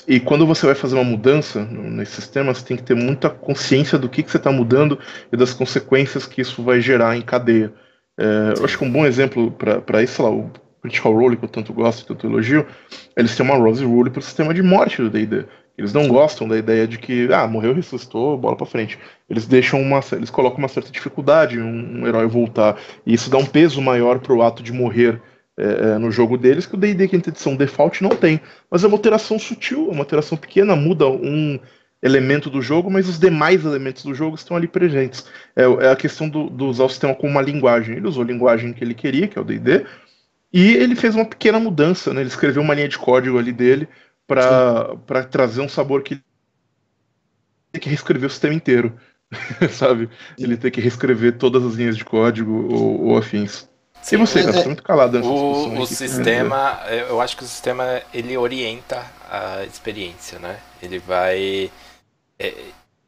E quando você vai fazer uma mudança nesse sistema, você tem que ter muita consciência do que, que você está mudando e das consequências que isso vai gerar em cadeia. É, eu acho que um bom exemplo para isso, sei lá, o Critical Role, que eu tanto gosto e tanto elogio, eles têm uma Rose Rule para o sistema de morte do D&D. Eles não gostam da ideia de que, ah, morreu, ressuscitou, bola para frente. Eles deixam uma, eles colocam uma certa dificuldade um, um herói voltar, e isso dá um peso maior para o ato de morrer é, é, no jogo deles que o D&D quinta edição default não tem. Mas é uma alteração sutil, é uma alteração pequena, muda um elemento do jogo, mas os demais elementos do jogo estão ali presentes. É, é a questão do, do, usar o sistema como uma linguagem. Ele usou a linguagem que ele queria, que é o D&D, e ele fez uma pequena mudança, né? Ele escreveu uma linha de código ali dele para trazer um sabor que ele tem que reescrever o sistema inteiro, sabe? Ele tem que reescrever todas as linhas de código ou, ou afins. Sim, e você, cara? Você tá muito calado O, o sistema, eu acho que o sistema ele orienta a experiência, né? Ele vai. É,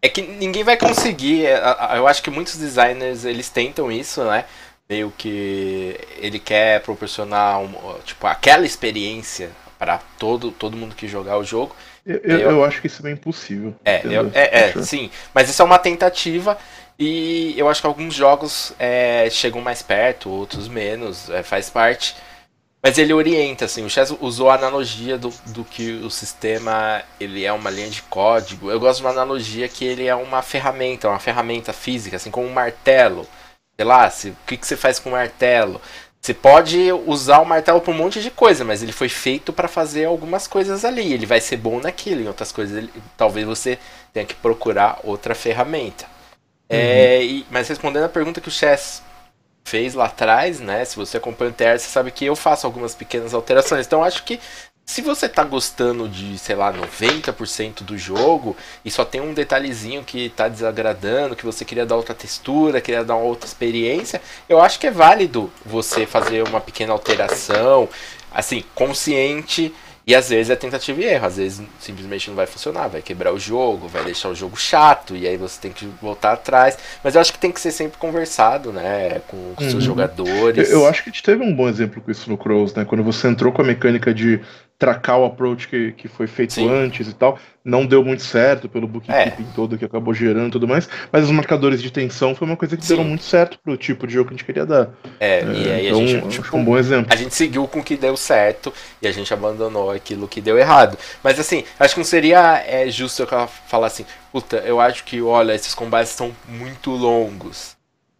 é que ninguém vai conseguir. É, eu acho que muitos designers eles tentam isso, né? Meio que ele quer proporcionar um, tipo aquela experiência para todo todo mundo que jogar o jogo. Eu, eu, eu acho que isso é impossível. É, eu, é, é, sim. Mas isso é uma tentativa. E eu acho que alguns jogos é, chegam mais perto, outros menos, é, faz parte. Mas ele orienta, assim, o Chess usou a analogia do, do que o sistema ele é uma linha de código. Eu gosto de uma analogia que ele é uma ferramenta, uma ferramenta física, assim como um martelo. Sei lá, se, o que, que você faz com o martelo? Você pode usar o martelo para um monte de coisa, mas ele foi feito para fazer algumas coisas ali. Ele vai ser bom naquilo, em outras coisas ele, talvez você tenha que procurar outra ferramenta. É, uhum. e, mas respondendo a pergunta que o Chess fez lá atrás, né? Se você acompanha o TR, você sabe que eu faço algumas pequenas alterações. Então acho que se você tá gostando de, sei lá, 90% do jogo e só tem um detalhezinho que tá desagradando, que você queria dar outra textura, queria dar uma outra experiência, eu acho que é válido você fazer uma pequena alteração, assim, consciente e às vezes é tentativa e erro, às vezes simplesmente não vai funcionar, vai quebrar o jogo, vai deixar o jogo chato, e aí você tem que voltar atrás. Mas eu acho que tem que ser sempre conversado, né, com, com uhum. seus jogadores. Eu, eu, acho que a gente teve um bom exemplo com isso no Crows, né, quando você entrou com a mecânica de tracar o approach que, que foi feito Sim. antes e tal. Não deu muito certo pelo bookkeeping é. todo que acabou gerando e tudo mais, mas os marcadores de tensão foi uma coisa que Sim. deu muito certo pro tipo de jogo que a gente queria dar. É, é e aí então, a gente. Tipo, um bom exemplo. A gente seguiu com o que deu certo e a gente abandonou aquilo que deu errado. Mas assim, acho que não seria é, justo eu falar assim, puta, eu acho que, olha, esses combates estão muito longos.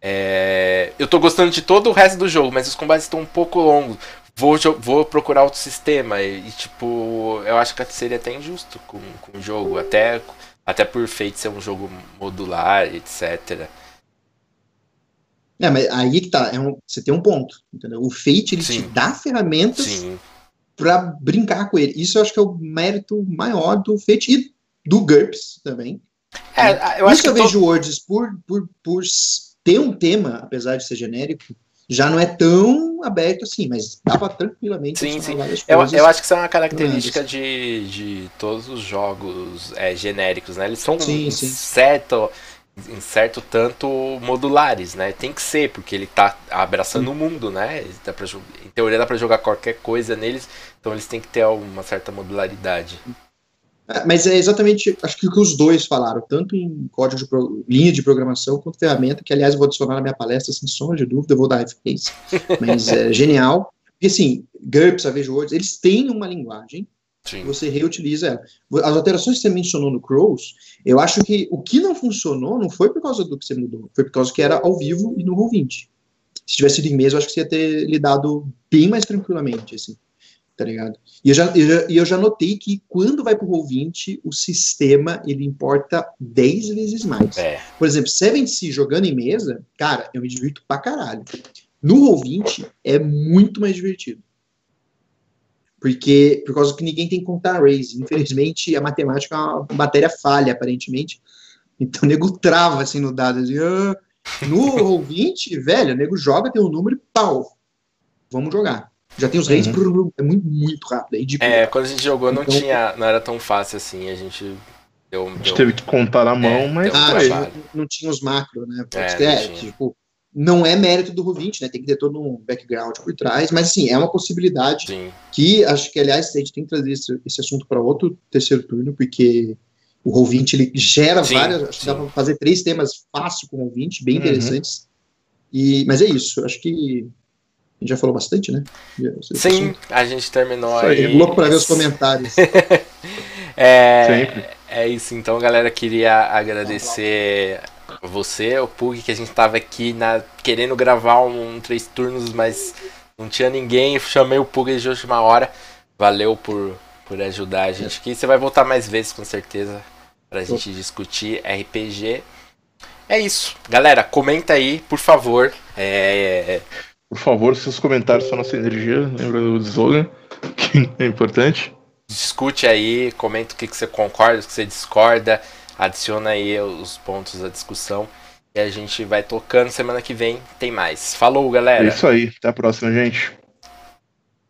É, eu tô gostando de todo o resto do jogo, mas os combates estão um pouco longos vou, vou procurar outro sistema. E, tipo, eu acho que seria até injusto com, com o jogo, até, até por feito ser um jogo modular, etc. É, mas aí que tá, é um, você tem um ponto, entendeu? O Fate, ele Sim. te dá ferramentas para brincar com ele. Isso eu acho que é o mérito maior do Fate e do GURPS também. É, eu acho Isso que eu vejo tô... Words por, por, por ter um tema, apesar de ser genérico, já não é tão aberto assim, mas dava tranquilamente sim, sim. Eu, eu acho que isso é uma característica de, de todos os jogos é, genéricos, né? Eles são sim, sim. certo em certo tanto modulares, né? Tem que ser, porque ele tá abraçando o mundo, né? Dá pra, em teoria dá para jogar qualquer coisa neles, então eles têm que ter uma certa modularidade. É, mas é exatamente, acho que o que os dois falaram, tanto em código de pro, linha de programação quanto ferramenta, que aliás eu vou adicionar na minha palestra, sem sombra de dúvida, eu vou dar F-Case, mas é genial. Porque assim, GURPS, Savage Words, eles têm uma linguagem Sim. você reutiliza ela. As alterações que você mencionou no Crows, eu acho que o que não funcionou não foi por causa do que você mudou, foi por causa que era ao vivo e no Roll20. Se tivesse sido em mesa, eu acho que você ia ter lidado bem mais tranquilamente, assim, tá ligado? E eu já, eu já, eu já notei que quando vai pro Roll20, o sistema, ele importa 10 vezes mais. É. Por exemplo, 7C jogando em mesa, cara, eu me divirto pra caralho. No Roll20, é muito mais divertido porque por causa que ninguém tem que contar raise. Infelizmente, a matemática é uma matéria falha, aparentemente. Então, o nego trava assim no dado. Assim, ah. No Roll20, velho, o nego joga, tem um número e pau. Vamos jogar. Já tem os reis, uhum. é muito, muito rápido. É, é, quando a gente jogou não então, tinha, não era tão fácil assim, a gente deu, a gente teve que contar na mão, é, mas ah, não, não, tinha os macros, né? É, é tipo, não é mérito do Rovinte, né? Tem que ter todo um background por trás, mas assim, é uma possibilidade Sim. que acho que, aliás, a gente tem que trazer esse, esse assunto para outro terceiro turno, porque o Rovinte ele gera sim, várias. Acho que dá para fazer três temas fácil com o Rovinte, bem uhum. interessantes. E, mas é isso, acho que a gente já falou bastante, né? Sim, a gente terminou aí. É louco para ver os comentários. é, Sempre. é isso, então, galera. Queria agradecer você, o Pug, que a gente tava aqui na, querendo gravar um, um três turnos, mas não tinha ninguém. Chamei o Pug de última hora. Valeu por, por ajudar a gente aqui. Você vai voltar mais vezes, com certeza, pra gente discutir RPG. É isso. Galera, comenta aí, por favor. É... Por favor, seus comentários são nossa energia. Lembra do slogan, que é importante. Discute aí, comenta o que, que você concorda, o que você discorda adiciona aí os pontos da discussão e a gente vai tocando. Semana que vem tem mais. Falou, galera. É isso aí. Até a próxima, gente.